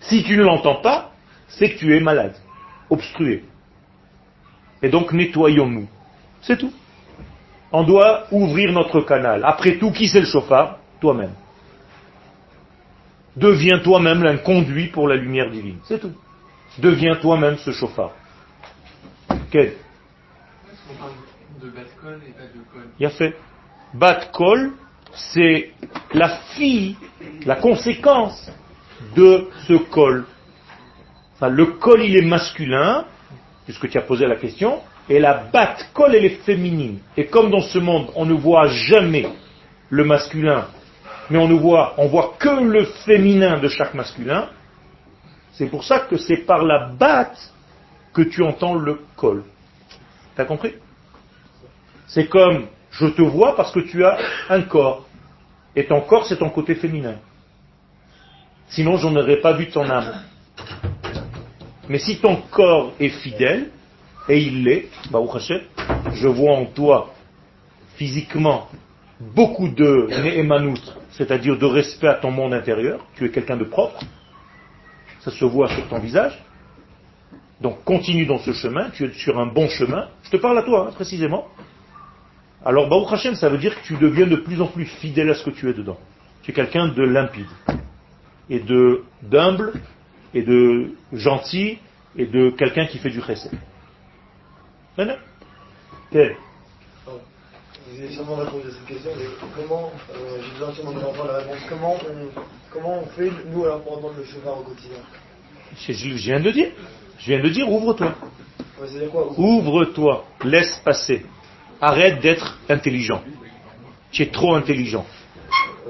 A: Si tu ne l'entends pas, c'est que tu es malade, obstrué. Et donc nettoyons-nous. C'est tout. On doit ouvrir notre canal. Après tout, qui c'est le chauffard? Toi-même. Deviens toi-même un conduit pour la lumière divine. C'est tout. Deviens toi-même ce chauffard. Quel?
G: Qu'on parle de
A: Il a fait. Bat kol, c'est la fille, la conséquence de ce col. Enfin, le col, il est masculin, puisque tu as posé la question, et la batte col, elle est féminine. Et comme dans ce monde, on ne voit jamais le masculin, mais on ne voit, on voit que le féminin de chaque masculin, c'est pour ça que c'est par la batte que tu entends le col. T'as compris? C'est comme je te vois parce que tu as un corps. Et ton corps, c'est ton côté féminin. Sinon, j'en aurais pas vu ton âme. Mais si ton corps est fidèle, et il l'est, je vois en toi physiquement beaucoup de ne'emanut, c'est-à-dire de respect à ton monde intérieur, tu es quelqu'un de propre, ça se voit sur ton visage, donc continue dans ce chemin, tu es sur un bon chemin, je te parle à toi hein, précisément, alors Baruch Hashem, ça veut dire que tu deviens de plus en plus fidèle à ce que tu es dedans. Tu es quelqu'un de limpide, et de d'humble, et de gentil, et de quelqu'un qui fait du chesed.
C: Vous avez sûrement répondu à cette question, mais comment, euh, j'ai besoin sûrement d'entendre la réponse, comment on, comment on fait, nous, alors, pour entendre le cheval au quotidien?
A: Je je viens de dire. Je viens de dire, ouvre-toi.
C: Ouais,
A: Ouvre-toi. Laisse passer. Arrête d'être intelligent. Tu es trop intelligent.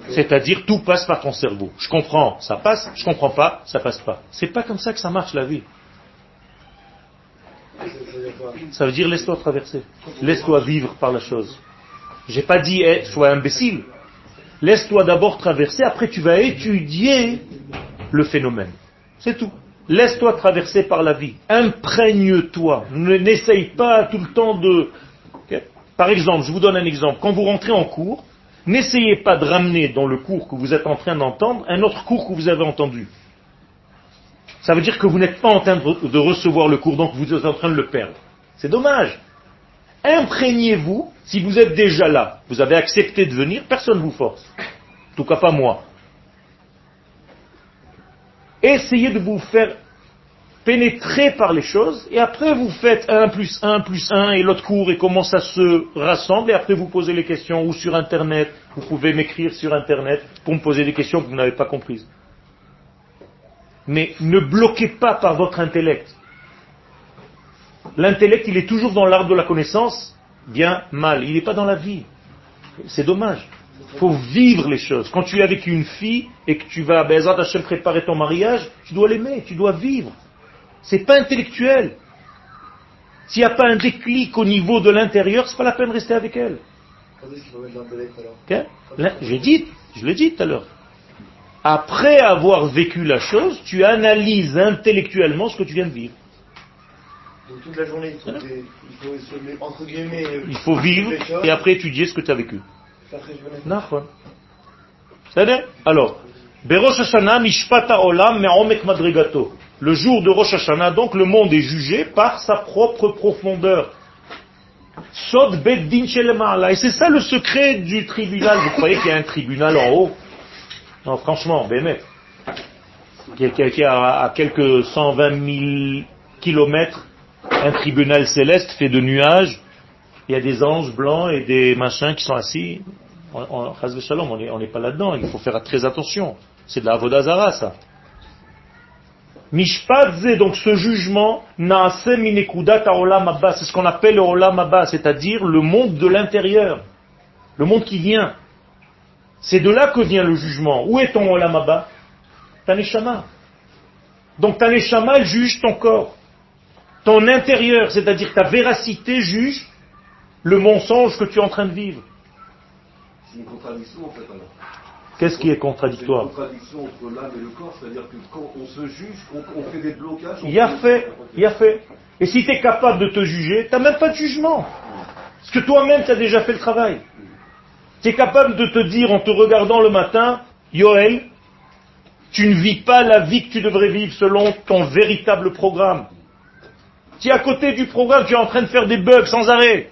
A: C'est-à-dire, tout passe par ton cerveau. Je comprends, ça passe. Je comprends pas, ça passe pas. C'est pas comme ça que ça marche la vie. Ça veut dire laisse-toi traverser. Laisse-toi vivre par la chose. J'ai pas dit eh, sois imbécile. Laisse-toi d'abord traverser, après tu vas étudier le phénomène. C'est tout. Laisse-toi traverser par la vie. Imprègne-toi. Ne- N'essaye pas tout le temps de... Par exemple, je vous donne un exemple. Quand vous rentrez en cours, n'essayez pas de ramener dans le cours que vous êtes en train d'entendre un autre cours que vous avez entendu. Ça veut dire que vous n'êtes pas en train de recevoir le cours, donc vous êtes en train de le perdre. C'est dommage. Imprégnez-vous, si vous êtes déjà là, vous avez accepté de venir, personne ne vous force. En tout cas pas moi. Essayez de vous faire pénétrer par les choses, et après vous faites 1 plus 1 plus 1 et l'autre cours, et comment ça se rassemble, et après vous posez les questions, ou sur Internet, vous pouvez m'écrire sur Internet pour me poser des questions que vous n'avez pas comprises. Mais ne bloquez pas par votre intellect. L'intellect, il est toujours dans l'arbre de la connaissance, bien mal. Il n'est pas dans la vie. C'est dommage. Il faut vivre les choses. Quand tu es avec une fille et que tu vas, ben, Ezrat Hashem, préparer ton mariage, tu dois l'aimer, tu dois vivre. C'est pas intellectuel. S'il n'y a pas un déclic au niveau de l'intérieur, c'est pas la peine de rester avec elle. Dit, je l'ai dit tout à l'heure. Après avoir vécu la chose, tu analyses intellectuellement ce que tu viens de vivre.
C: Donc toute la journée, il faut, des- il faut se mettre, entre guillemets, euh,
A: Il faut vivre et après étudier ce que tu as vécu. Nachon. C'est-à-dire Alors, Berosh Hashanah mishpat ha'olam me'omek madrigato. Le jour de Rosh Hashanah, donc, le monde est jugé par sa propre profondeur. Sod beddin shelema'ala. Et c'est ça le secret du tribunal. Vous croyez qu'il y a un tribunal en haut? Non, franchement, Bémet. Qui est- à, quelques 120 000 kilomètres, un tribunal céleste fait de nuages. Il y a des anges blancs et des machins qui sont assis. On, on, on n'est pas là-dedans, il faut faire très attention. C'est de la Avodazara, ça. Mishpat donc ce jugement, naase minekudat ha'olam haba, c'est ce qu'on appelle le olam c'est-à-dire le monde de l'intérieur, le monde qui vient. C'est de là que vient le jugement. Où est ton olam haba Ta neshama. Donc ta neshama, elle juge ton corps. Ton intérieur, c'est-à-dire ta véracité, juge le mensonge que tu es en train de vivre.
B: C'est une contradiction en fait.
A: Qu'est-ce qui est
B: C'est une
A: contradictoire
B: contradiction entre l'âme et le corps, c'est-à-dire que quand on se juge, on, on fait des blocages.
A: Il a
B: fait-
A: il a fait. Et si tu es capable de te juger, tu n'as même pas de jugement. Parce que toi-même, tu as déjà fait le travail. Tu es capable de te dire en te regardant le matin, Yoel, tu ne vis pas la vie que tu devrais vivre selon ton véritable programme. Tu es à côté du programme, tu es en train de faire des bugs sans arrêt.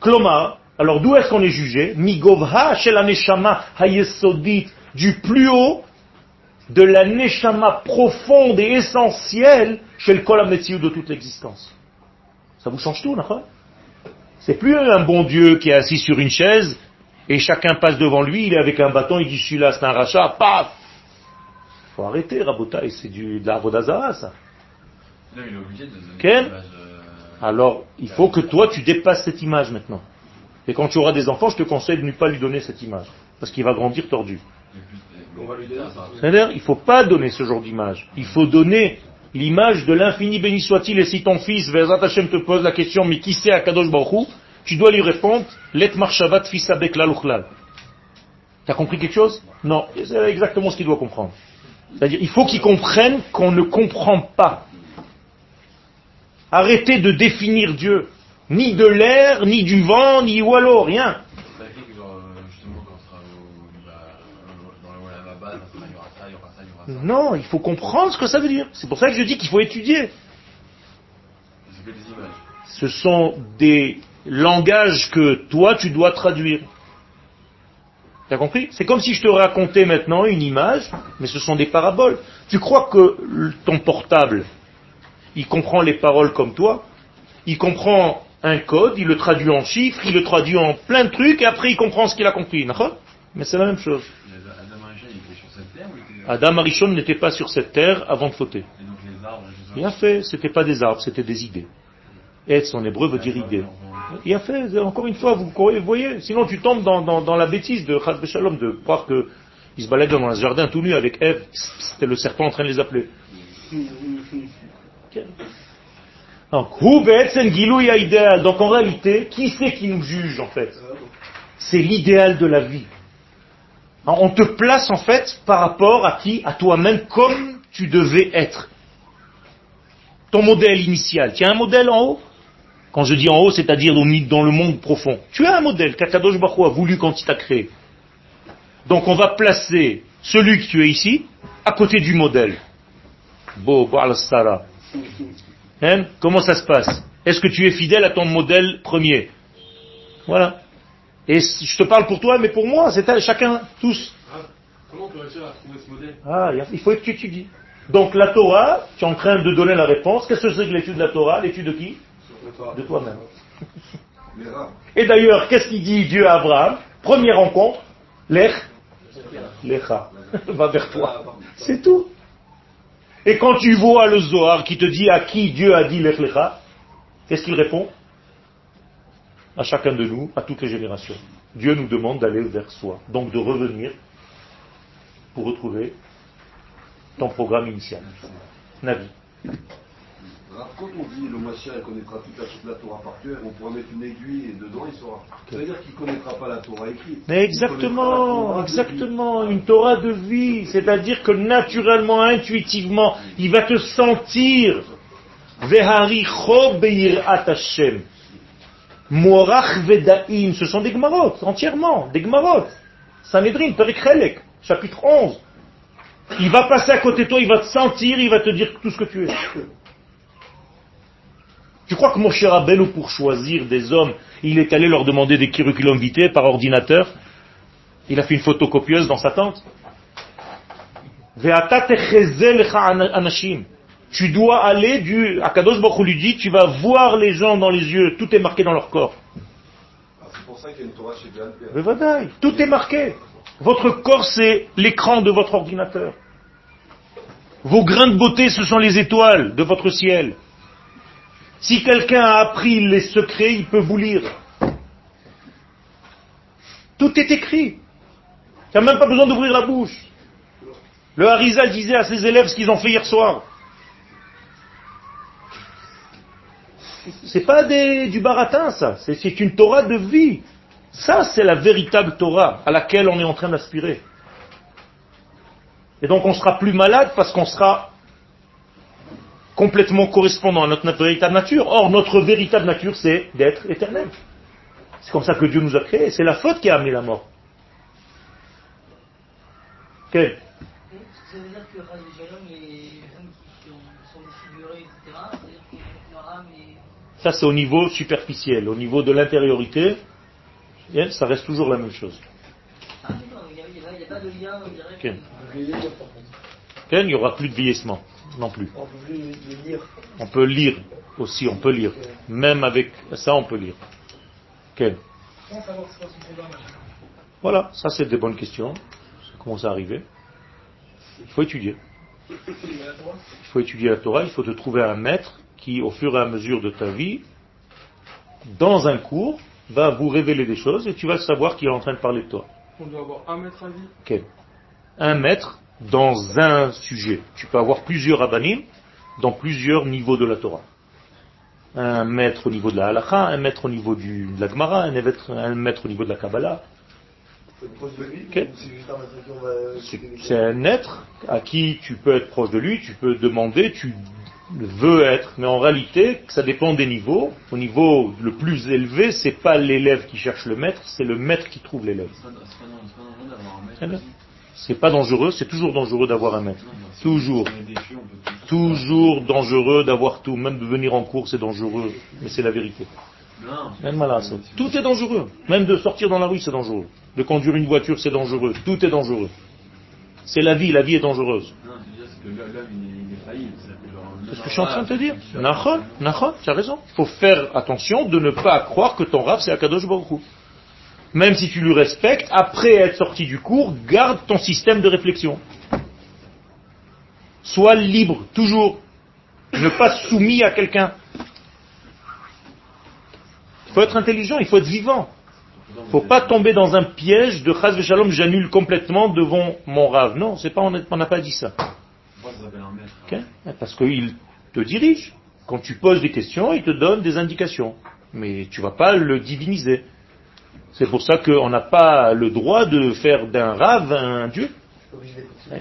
A: Kloma, alors d'où est-ce qu'on est jugé? Migovha shel aneshama hayesodit, du plus haut de la neshama profonde et essentielle chez le kol hametziou de toute l'existence. Ça vous change tout, n'est-ce C'est plus un bon Dieu qui est assis sur une chaise et chacun passe devant lui, il est avec un bâton, il dit celui-là c'est un rachat, paf faut arrêter, Rabotaï, c'est du, de la Vodazara, ça.
I: Non, il est obligé de donner
A: Quel
I: une image, euh,
A: Alors, il faut que toi, tu dépasses cette image maintenant. Et quand tu auras des enfants, je te conseille de ne pas lui donner cette image. Parce qu'il va grandir tordu. C'est-à-dire, il ne faut pas donner ce genre d'image. Il faut donner l'image de l'infini béni soit-il. Et si ton fils, Vezat Hashem, te pose la question, mais qui c'est Akadosh Baruch Hu tu dois lui répondre, Let Marshavat fils abek laluchlal. T'as compris quelque chose? Non, c'est exactement ce qu'il doit comprendre. C'est-à-dire, il faut qu'il comprenne qu'on ne comprend pas. Arrêtez de définir Dieu. Ni de l'air, ni du vent, ni wallo, rien. Non, il faut comprendre ce que ça veut dire. C'est pour ça que je dis qu'il faut étudier. Ce sont des langages que toi, tu dois traduire. T'as compris? C'est comme si je te racontais maintenant une image, mais ce sont des paraboles. Tu crois que ton portable, il comprend les paroles comme toi? Il comprend un code, il le traduit en chiffres, il le traduit en plein de trucs, et après il comprend ce qu'il a compris. Mais c'est la même chose.
I: Adam Arishon,
A: n'était pas sur cette terre avant de fauter.
I: Et et.
A: Bien fait, c'était pas des arbres, c'était des idées. Etz en hébreu veut dire idée. A fait, encore une fois, vous voyez, sinon tu tombes dans, dans- la bêtise de Chaz Shalom de croire que ils se baladent dans un jardin tout nu avec Ève, c'était le serpent en train de les appeler. Donc, idéal. Donc en réalité, qui c'est qui nous juge en fait C'est l'idéal de la vie. On te place en fait par rapport à qui? À toi-même comme tu devais être. Ton modèle initial. Tu as un modèle en haut? Quand je dis en haut, c'est-à-dire dans le monde profond. Tu as un modèle qu'Akadosh Baruch a voulu quand il t'a créé. Donc on va placer celui que tu es ici à côté du modèle. Bo, Baal Sara. Hein? Comment ça se passe? Est-ce que tu es fidèle à ton modèle premier? Voilà. Et je te parle pour toi, mais pour moi, c'est à chacun, tous.
H: Comment on peut réussir à trouver ce modèle?
A: Ah, il faut que tu étudies. Donc la Torah, tu es en train de donner la réponse. Qu'est-ce que c'est que l'étude de la Torah? L'étude de qui? De toi-même. Et d'ailleurs, qu'est-ce qu'il dit Dieu à Abraham? Première rencontre, lech, lecha, va vers toi. C'est tout. Et quand tu vois le Zohar qui te dit à qui Dieu a dit lech lecha, qu'est-ce qu'il répond À chacun de nous, à toutes les générations. Dieu nous demande d'aller vers soi, donc de revenir pour retrouver ton programme initial. Navi.
B: Alors, quand on dit le Mashiach connaîtra toute la, toute la Torah par cœur, on pourra mettre une aiguille et dedans il saura. Ça veut dire qu'il ne connaîtra pas la Torah écrite.
A: Mais exactement,
B: Torah
A: exactement, une Torah de vie, c'est-à-dire que naturellement, intuitivement, il va te sentir. Vehari cho beirat Hashem. Morach vedaim, ce sont des gmarot, entièrement, des gmarot. Sanhedrin, Perek Chelek, chapitre 11. Il va passer à côté de toi, il va te sentir, il va te dire tout ce que tu es. Tu crois que mon cher Rabbeinu, pour choisir des hommes, il est allé leur demander des curriculum vitae par ordinateur? Il a fait une photocopieuse dans sa tente? Tu dois aller du... Akadosh Baruch lui dit, tu vas voir les gens dans les yeux, tout est marqué dans leur corps.
B: Ah, c'est pour ça qu'il y a une Torah chez
A: Tout est marqué. Votre corps, c'est l'écran de votre ordinateur. Vos grains de beauté, ce sont les étoiles de votre ciel. Si quelqu'un a appris les secrets, il peut vous lire. Tout est écrit. Tu n'as même pas besoin d'ouvrir la bouche. Le Harizal disait à ses élèves ce qu'ils ont fait hier soir. C'est pas du baratin, ça. C'est c'est une Torah de vie. Ça, c'est la véritable Torah à laquelle on est en train d'aspirer. Et donc, on sera plus malade parce qu'on sera complètement correspondant à notre, notre véritable nature. Or, notre véritable nature, c'est d'être éternel. C'est comme ça que Dieu nous a créés. C'est la faute qui a amené la mort. Ok
E: Ça veut dire que Chaz Shalom, les hommes qui sont, défigurés, etc., c'est-à-dire que leur âme est.
A: Ça, c'est au niveau superficiel. Au niveau de l'intériorité, bien, ça reste toujours la même chose.
E: Ah, non, il n'y a, pas de lien direct.
A: Ok.
C: Vieillir, par contre.
A: Ok Il n'y aura plus de vieillissement non plus.
C: On peut lire.
A: On peut lire aussi, on peut lire. Même avec ça, on peut lire.
D: Programme
A: Voilà, ça c'est des bonnes questions. Ça commence à arriver. Il faut étudier. Il faut étudier la Torah, il faut te trouver un maître qui, au fur et à mesure de ta vie, dans un cours, va vous révéler des choses et tu vas savoir qu'il est en train de parler de toi.
H: On doit avoir un maître à vie.
A: Ok. Un maître dans un sujet. Tu peux avoir plusieurs rabbanim dans plusieurs niveaux de la Torah. Un maître au niveau de la halakha, un maître au niveau du, de la Gemara, un maître, un maître au niveau de la Kabbalah. C'est un être à qui tu peux être proche de lui, tu peux demander, tu veux être, mais en réalité, ça dépend des niveaux. Au niveau le plus élevé, c'est pas l'élève qui cherche le maître, c'est le maître qui trouve l'élève.
I: C'est pas, dangereux.
A: C'est toujours dangereux d'avoir un maître. Toujours. Toujours dangereux d'avoir tout. Même de venir en cours, c'est dangereux. Mais c'est la vérité. Même. Tout est dangereux. Même de sortir dans la rue, c'est dangereux. De conduire une voiture, c'est dangereux. Tout est dangereux. C'est la vie, la vie est dangereuse.
I: C'est
A: ce que je suis en train de te dire. Nachon, nachon, tu as raison. Il faut faire attention de ne pas croire que ton rave c'est Akadosh Baruch. Même si tu lui respectes, après être sorti du cours, garde ton système de réflexion. Sois libre, toujours. Ne pas soumis à quelqu'un. Il faut être intelligent, il faut être vivant. Il ne faut pas tomber dans un piège de Chaz Shalom, j'annule complètement devant mon rave. Non, pas, on n'a pas dit ça. Parce qu'il te dirige. Quand tu poses des questions, il te donne des indications. Mais tu vas pas le diviniser. C'est pour ça qu'on n'a pas le droit de faire d'un rave un dieu.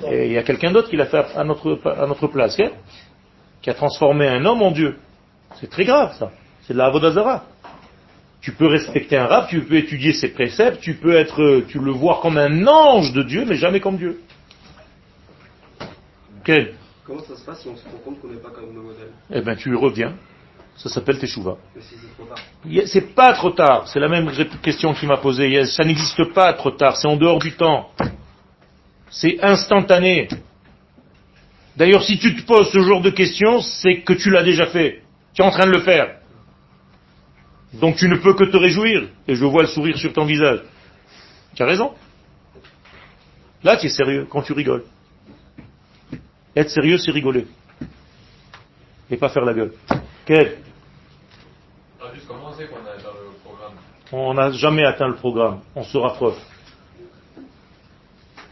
A: Et il y a quelqu'un d'autre qui l'a fait à notre, à notre place, ok qui a transformé un homme en dieu. C'est très grave ça. C'est de la Avodazara. Tu peux respecter un rave, tu peux étudier ses préceptes, tu peux être, tu le voir comme un ange de Dieu, mais jamais comme Dieu.
F: Comment ça se passe si on se rend compte qu'on n'est pas comme nos modèles
A: Eh bien, tu reviens. Ça s'appelle Teshuva.
F: Mais si c'est
A: pas trop tard. C'est la même question qu'il m'a posée. Ça n'existe pas trop tard. C'est en dehors du temps. C'est instantané. D'ailleurs, si tu te poses ce genre de questions, c'est que tu l'as déjà fait. Tu es en train de le faire. Donc tu ne peux que te réjouir. Et je vois le sourire sur ton visage. Tu as raison. Là, tu es sérieux quand tu rigoles. Être sérieux, c'est rigoler. Et pas faire la gueule. Quel?
I: On
A: n'a jamais atteint le programme. On se rapproche.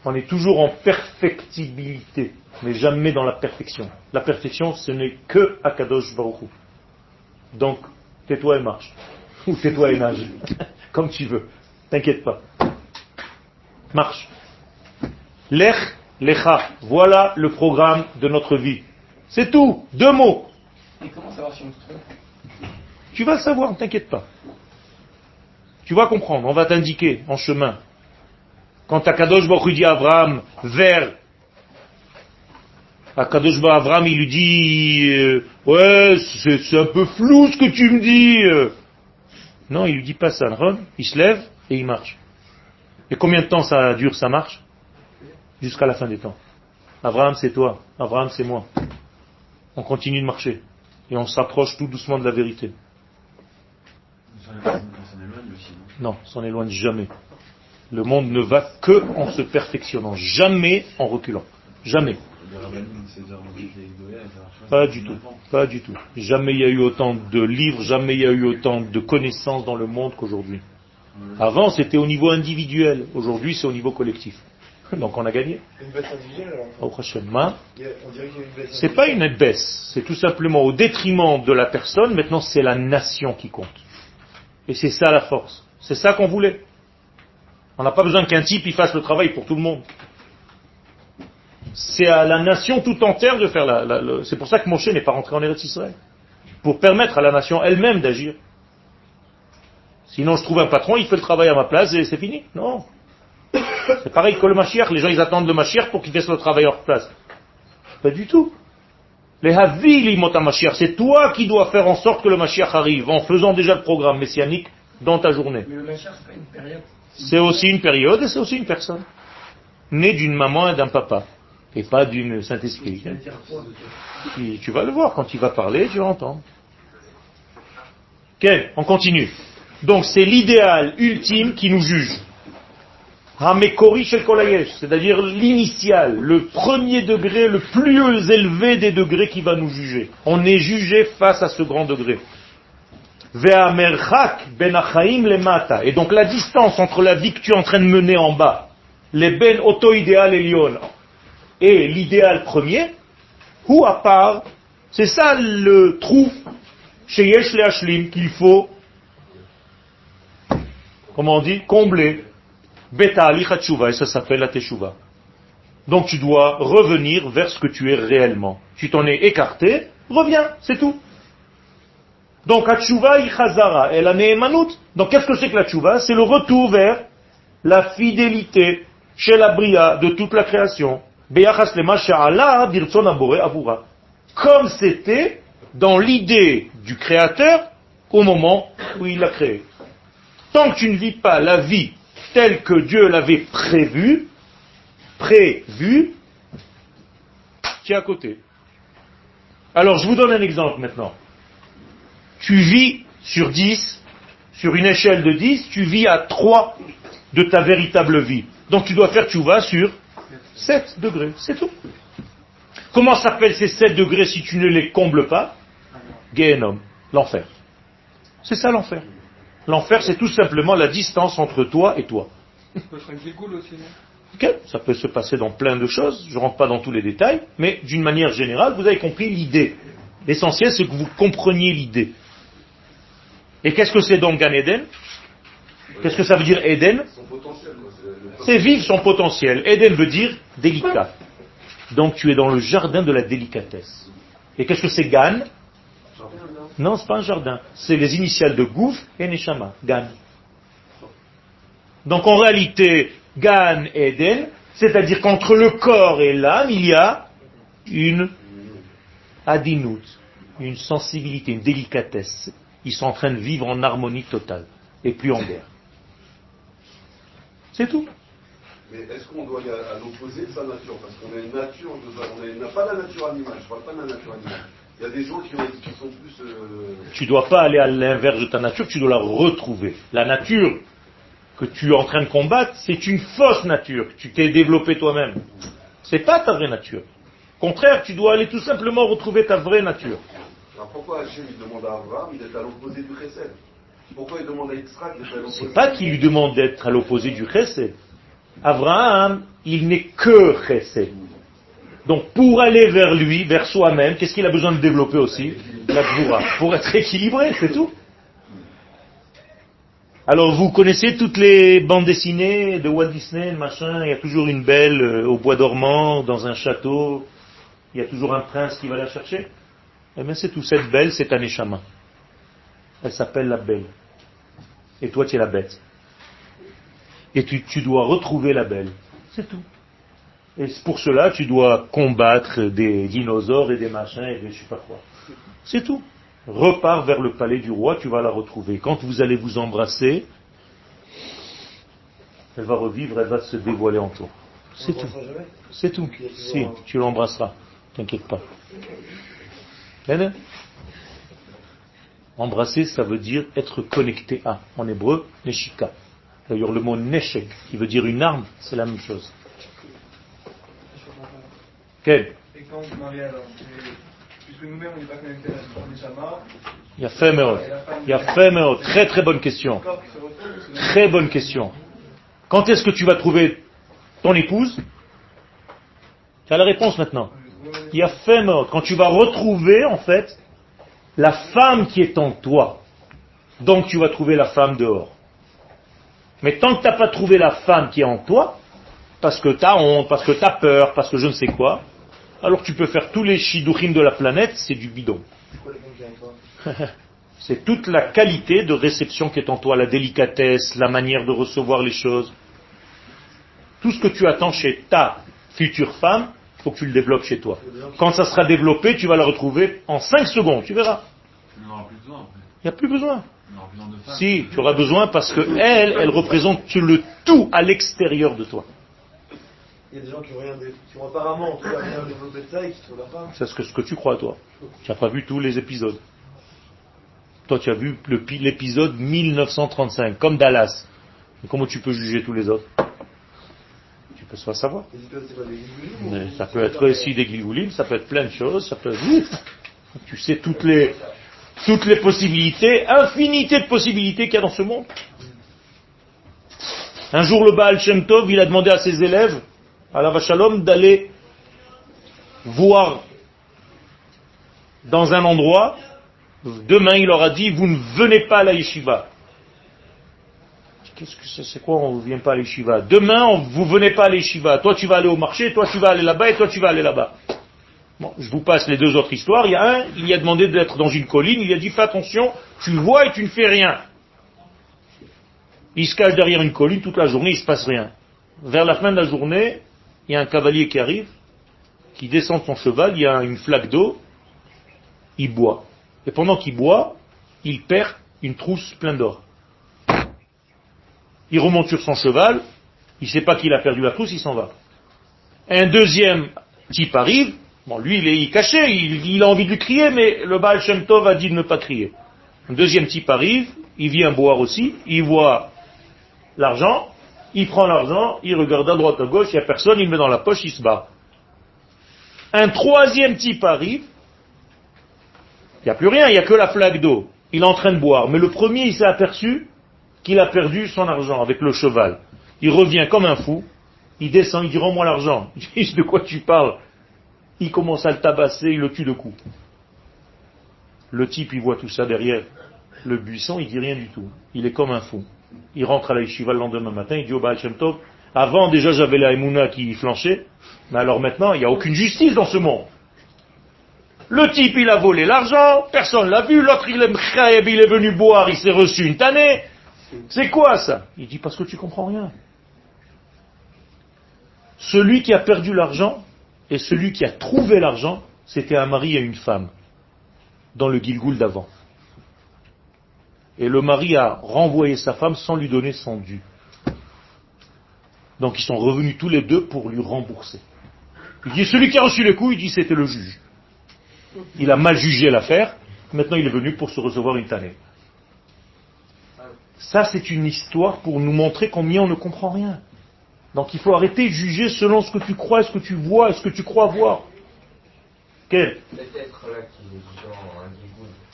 A: On est toujours en perfectibilité, mais jamais dans la perfection. La perfection, ce n'est que Akadosh Baruch Hu. Donc, tais-toi et marche. Ou tais-toi et nage. Comme tu veux. T'inquiète pas. Marche. Lech, lecha. Voilà le programme de notre vie. C'est tout. Deux mots. Tu vas le savoir, ne t'inquiète pas. Tu vas comprendre, on va t'indiquer en chemin. Quand Akadosh Baruch dit Abraham, vers, Akadosh Baruch Abraham, il lui dit, euh, ouais, c'est un peu flou ce que tu me dis. euh. Non, il lui dit pas ça. Il se lève et il marche. Et combien de temps ça dure, ça marche? Jusqu'à la fin des temps. Abraham, c'est toi. Abraham, c'est moi. On continue de marcher. Et on s'approche tout doucement de la vérité.
I: On s'en éloigne on s'en éloigne aussi, non?
A: Non, s'en éloigne jamais. Le monde ne va que en se perfectionnant, jamais en reculant. Jamais. Pas du tout. Pas du tout. Jamais il y a eu autant de livres, jamais il y a eu autant de connaissances dans le monde qu'aujourd'hui. Avant, c'était au niveau individuel. Aujourd'hui, c'est au niveau collectif. Donc on a gagné.
C: Une baisse individuelle alors Il
A: C'est pas une baisse, c'est tout simplement au détriment de la personne, maintenant c'est la nation qui compte. Et c'est ça la force. C'est ça qu'on voulait. On n'a pas besoin qu'un type y fasse le travail pour tout le monde. C'est à la nation tout entière de faire la... la- C'est pour ça que Moshe n'est pas rentré en Eretz Israël. Pour permettre à la nation elle-même d'agir. Sinon je trouve un patron, il fait le travail à ma place et c'est fini. Non. C'est pareil que le Mashiach. Les gens ils attendent le Mashiach pour qu'il fasse le travail à leur place. Pas du tout. Les Havili Mota Mashiach, c'est toi qui dois faire en sorte que le Mashiach arrive en faisant déjà le programme messianique dans ta journée.
D: Mais le Machar, c'est pas une période.
A: C'est aussi une période et c'est aussi une personne. Née d'une maman et d'un papa. Et pas d'une Saint-Esprit. Tu vas le voir quand il va parler, tu vas entendre. Ok, on continue. Donc c'est l'idéal ultime qui nous juge. Hamekori shel c'est-à-dire l'initial, le premier degré, le plus élevé des degrés qui va nous juger. On est jugé face à ce grand degré. Ben. Et donc la distance entre la vie que tu es en train de mener en bas, les ben auto idéal elion, et l'idéal premier, ou à part, c'est ça le trou chez Yesh le qu'il faut, comment on dit, combler. Beta et ça s'appelle la teshuva. Donc tu dois revenir vers ce que tu es réellement. Tu t'en es écarté, reviens, c'est tout. Donc Hatshuva ichazara et la neemanut. Donc qu'est-ce que c'est que la tchouva C'est le retour vers la fidélité chez la bria de toute la création. Comme c'était dans l'idée du créateur au moment où il l'a créé. Tant que tu ne vis pas la vie tel que Dieu l'avait prévu, prévu, tu es à côté. Alors je vous donne un exemple maintenant. Tu vis sur 10, sur une échelle de 10, tu vis à 3 de ta véritable vie. Donc tu dois faire tu vas sur 7 degrés, c'est tout. Comment s'appellent ces 7 degrés si tu ne les combles pas? Gehenom, l'enfer. C'est ça l'enfer. L'enfer, c'est tout simplement la distance entre toi et toi. Ça peut se passer dans plein de choses, je ne rentre pas dans tous les détails, mais d'une manière générale, vous avez compris l'idée. L'essentiel, c'est que vous compreniez l'idée. Et qu'est-ce que c'est donc Gan Eden? Qu'est-ce que ça veut dire Eden? C'est vivre son potentiel. Eden veut dire délicat. Donc tu es dans le jardin de la délicatesse. Et qu'est-ce que c'est Gan? Non, ce n'est pas un jardin. C'est les initiales de Gouf et Neshama. Gan. Donc en réalité, Gan Eden, c'est-à-dire qu'entre le corps et l'âme, il y a une adinout, une sensibilité, une délicatesse. Ils sont en train de vivre en harmonie totale et plus en guerre. C'est tout.
B: Mais est-ce qu'on doit aller à, l'opposé de sa nature? Parce qu'on a une nature, on n'a pas la nature animale, je ne parle pas de la nature animale. Il y a des gens qui, sont plus... Euh,
A: tu ne dois pas aller à l'inverse de ta nature, tu dois la retrouver. La nature que tu es en train de combattre, c'est une fausse nature que tu t'es développée toi-même. Ce n'est pas ta vraie nature. Au contraire, tu dois aller tout simplement retrouver ta vraie nature.
B: Alors pourquoi Hachem il demande à Abraham, est à l'opposé du chesed? Pourquoi il demande à Yitzhak d'être à l'opposé
A: C'est pas qu'il lui demande d'être à l'opposé du chesed. Abraham, il n'est que chesed. Donc pour aller vers lui, vers soi-même, qu'est-ce qu'il a besoin de développer aussi La gvoura, pour être équilibré, c'est tout. Alors vous connaissez toutes les bandes dessinées de Walt Disney, machin, il y a toujours une belle euh, au bois dormant, dans un château, il y a toujours un prince qui va la chercher. Eh bien c'est tout, cette belle, c'est un échama. Elle s'appelle la belle. Et toi tu es la bête. Et tu dois retrouver la belle. C'est tout. Et pour cela, tu dois combattre des dinosaures et des machins et des je sais pas quoi. C'est tout. Repars vers le palais du roi, tu vas la retrouver. Quand vous allez vous embrasser, elle va revivre, elle va se dévoiler en toi. C'est tout. C'est tout. Si, tu l'embrasseras. T'inquiète pas. Embrasser, ça veut dire être connecté à. En hébreu, neshika. D'ailleurs, le mot neshek, qui veut dire une arme, c'est la même chose. Quel Et quand vous mariez alors Puisque nous-mêmes on n'est pas connectés à Il y a fait Il y a fait Très très bonne question. Très bonne question. Quand est-ce que tu vas trouver ton épouse? Tu as la réponse maintenant. Il y a fait Quand tu vas retrouver en fait la femme qui est en toi. Donc tu vas trouver la femme dehors. Mais tant que tu n'as pas trouvé la femme qui est en toi, parce que tu as honte, parce que tu as peur, parce que je ne sais quoi, alors tu peux faire tous les shidouchim de la planète, c'est du bidon. c'est toute la qualité de réception qui est en toi, la délicatesse, la manière de recevoir les choses. Tout ce que tu attends chez ta future femme, il faut que tu le développes chez toi. Quand ça sera développé, tu vas la retrouver en 5 secondes, tu verras. Il n'y a plus besoin. Si, tu auras besoin parce que elle, elle représente le tout à l'extérieur de toi.
C: Il y a des gens qui ont, rien, qui ont apparemment rien développé de ça et qui trouvent la.
A: C'est ce que, ce que tu crois, toi. Tu n'as pas vu tous les épisodes. Toi, tu as vu l'épisode 1935, comme Dallas. comment tu peux juger tous les autres? Peut pas savoir.
C: Les c'est quoi, des
A: Mais
C: ou-
A: ça peut être aussi des gligoulim, ça peut être plein de choses, ça peut être... Tu sais toutes les, toutes les possibilités, infinité de possibilités qu'il y a dans ce monde. Un jour, le Baal Shem Tov, il a demandé à ses élèves, la Vachalom, d'aller voir dans un endroit. Demain, il leur a dit, vous ne venez pas à la yeshiva. Qu'est-ce que c'est C'est quoi, on ne vient pas à la yeshiva? Demain, on- vous venez pas à la yeshiva. Toi, tu vas aller au marché, toi, tu vas aller là-bas, et toi, tu vas aller là-bas. Bon, je vous passe les deux autres histoires. Il y a un, il y a demandé d'être dans une colline, il a dit, fais attention, tu vois et tu ne fais rien. Il se cache derrière une colline toute la journée, il ne se passe rien. Vers la fin de la journée, il y a un cavalier qui arrive, qui descend de son cheval, il y a une flaque d'eau, il boit. Et pendant qu'il boit, il perd une trousse pleine d'or. Il remonte sur son cheval, il ne sait pas qu'il a perdu la trousse, il s'en va. Un deuxième type arrive, bon lui il est caché, il, il a envie de lui crier, mais le Baal Shem Tov a dit de ne pas crier. Un deuxième type arrive, il vient boire aussi, il voit l'argent, il prend l'argent, il regarde à droite à gauche, il n'y a personne, il met dans la poche, il se bat. Un troisième type arrive, il n'y a plus rien, il n'y a que la flaque d'eau. Il est en train de boire. Mais le premier, il s'est aperçu qu'il a perdu son argent avec le cheval. Il revient comme un fou, il descend, il dit rends-moi l'argent. De quoi tu parles? Il commence à le tabasser, il le tue de coups. Le type, il voit tout ça derrière le buisson, il dit rien du tout. Il est comme un fou. Il rentre à la yeshiva le lendemain matin, il dit au Baal Shem Tov, avant déjà j'avais la Emouna qui flanchait, mais alors maintenant il n'y a aucune justice dans ce monde. Le type il a volé l'argent, personne l'a vu, l'autre il est il est venu boire, il s'est reçu une tannée. C'est quoi ça? Il dit parce que tu comprends rien. Celui qui a perdu l'argent et celui qui a trouvé l'argent, c'était un mari et une femme dans le Gilgoul d'avant. Et le mari a renvoyé sa femme sans lui donner son dû. Donc ils sont revenus tous les deux pour lui rembourser. Il dit, celui qui a reçu les coups, il dit, c'était le juge. Il a mal jugé l'affaire, maintenant il est venu pour se recevoir une tannée. Ça, c'est une histoire pour nous montrer combien on ne comprend rien. Donc il faut arrêter de juger selon ce que tu crois, ce que tu vois, ce que tu crois voir. Quel?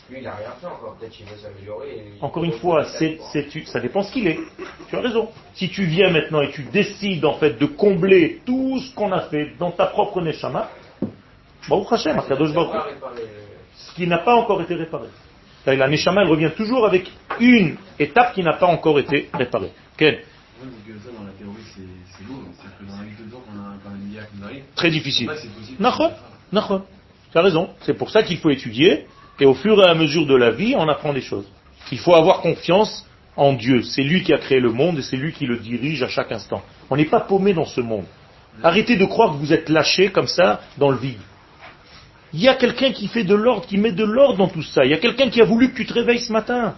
G: Lui, il n'a rien fait encore. Peut-être qu'il veut s'améliorer. et
A: Encore une fois, c'est, c'est- tu- ça dépend ce qu'il est. Tu as raison. Si tu viens maintenant et tu décides en fait de combler tout ce qu'on a fait dans ta propre Neshama, Baruch Hashem, ce qui n'a pas encore été réparé. C'est-à-dire, La Neshama, elle revient toujours avec une étape qui n'a pas encore été réparée. Quelle?
I: Ouais, donc ça, dans la théorie, c'est c'est lourd. C'est que dans la vie de deux ans, quand on a quand un milliard qui nous arrive,
A: Très difficile. Tu as raison. C'est pour ça qu'il faut étudier, et au fur et à mesure de la vie, on apprend des choses. Il faut avoir confiance en Dieu. C'est lui qui a créé le monde et c'est lui qui le dirige à chaque instant. On n'est pas paumé dans ce monde. Arrêtez de croire que vous êtes lâché comme ça dans le vide. Il y a quelqu'un qui fait de l'ordre, qui met de l'ordre dans tout ça. Il y a quelqu'un qui a voulu que tu te réveilles ce matin.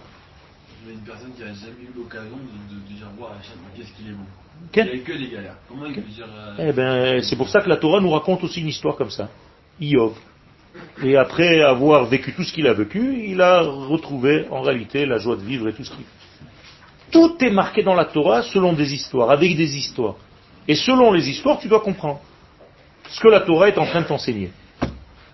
I: Il y a une personne qui n'a jamais eu l'occasion de, de, de dire voir qu'est-ce qu'il est bon. Il n'y a que des galères. Comment il peut dire. euh,
A: Eh ben, c'est pour ça que la Torah nous raconte aussi une histoire comme ça. Iov. Et après avoir vécu tout ce qu'il a vécu, il a retrouvé en réalité la joie de vivre et tout ce qu'il Tout est marqué dans la Torah selon des histoires, avec des histoires. Et selon les histoires, tu dois comprendre ce que la Torah est en train de t'enseigner.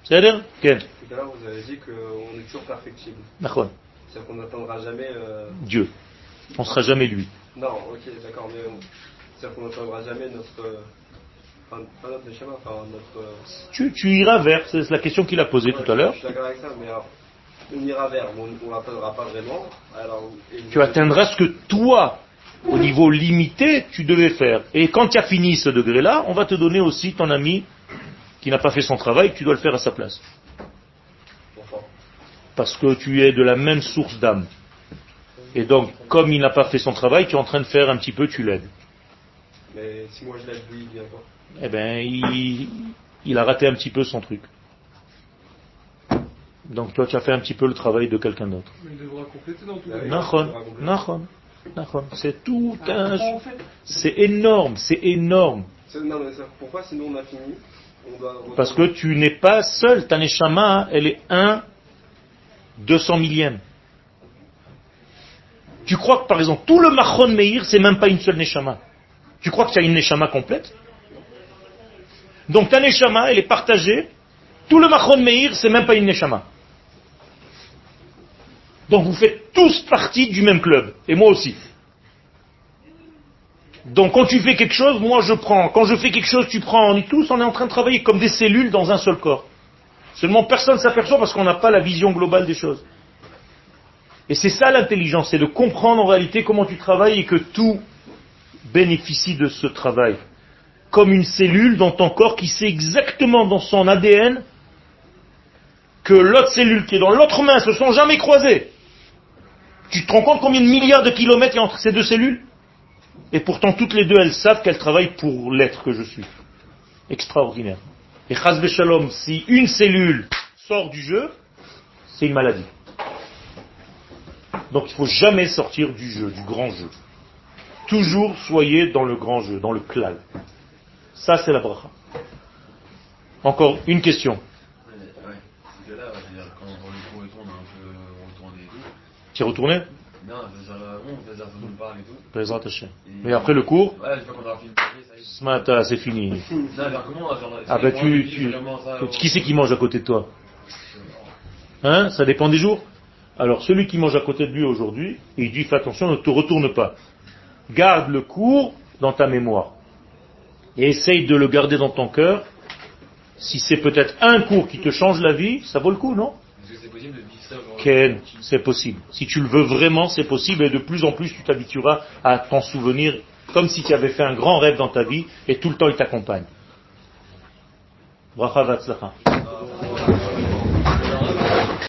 A: C'est-à-dire Ken
F: Tout à l'heure, vous avez dit qu'on est toujours perfectible.
A: D'accord.
F: C'est-à-dire qu'on n'atteindra jamais. euh,
A: Dieu. On ne sera jamais lui.
F: Non, ok, d'accord, mais on- c'est-à-dire qu'on n'atteindra jamais notre.
A: Tu, tu iras vers, c'est la question qu'il a posée
F: ouais,
A: tout à l'heure.
F: On ira vers, on pas vraiment. Alors,
A: Tu atteindras ce que toi, au niveau limité, tu devais faire. Et quand tu as fini ce degré-là, on va te donner aussi ton ami qui n'a pas fait son travail, tu dois le faire à sa place.
F: Pourquoi?
A: Parce que tu es de la même source d'âme. Et donc, comme il n'a pas fait son travail, tu es en train de faire un petit peu, tu l'aides.
F: Mais si moi je l'aide, lui, il vient pas.
A: Eh ben, il, il a raté un petit peu son truc. Donc toi, tu as fait un petit peu le travail de quelqu'un d'autre.
H: Il devra compléter dans tout.
A: C'est tout un... C'est énorme, c'est énorme.
F: C'est- Non, mais ça- pourquoi sinon on a fini? On doit
A: Parce que tu n'es pas seul, ta neshama, elle est 1 200 millième. Tu crois que par exemple, tout le Machon Meir, c'est même pas une seule neshama. Tu crois que tu as une neshama complète? Donc ta neshama, elle est partagée. Tout le Machon Meir, c'est même pas une neshama. Donc vous faites tous partie du même club. Et moi aussi. Donc quand tu fais quelque chose, moi je prends. Quand je fais quelque chose, tu prends. On est tous, on est en train de travailler comme des cellules dans un seul corps. Seulement personne ne s'aperçoit parce qu'on n'a pas la vision globale des choses. Et c'est ça l'intelligence, c'est de comprendre en réalité comment tu travailles et que tout bénéficie de ce travail. Comme une cellule dans ton corps qui sait exactement dans son ADN que l'autre cellule qui est dans l'autre main se sont jamais croisées. Tu te rends compte combien de milliards de kilomètres il y a entre ces deux cellules? Et pourtant toutes les deux elles savent qu'elles travaillent pour l'être que je suis. Extraordinaire. Et Chaz Shalom, si une cellule sort du jeu, c'est une maladie. Donc il ne faut jamais sortir du jeu, du grand jeu. Toujours soyez dans le grand jeu, dans le klal. Ça c'est la bracha. Encore une question. Tu es retourné
I: Non, on parle
A: et tout. Mais après le cours ce matin, c'est fini. Ah ben tu, tu, qui c'est qui mange à côté de toi Hein Ça dépend des jours. Alors celui qui mange à côté de lui aujourd'hui, il dit fais attention, ne te retourne pas. Garde le cours dans ta mémoire. Et essaye de le garder dans ton cœur. Si c'est peut-être un cours qui te change la vie, ça vaut le coup, non? Ken, c'est possible. Si tu le veux vraiment, c'est possible et de plus en plus tu t'habitueras à t'en souvenir comme si tu avais fait un grand rêve dans ta vie et tout le temps il t'accompagne.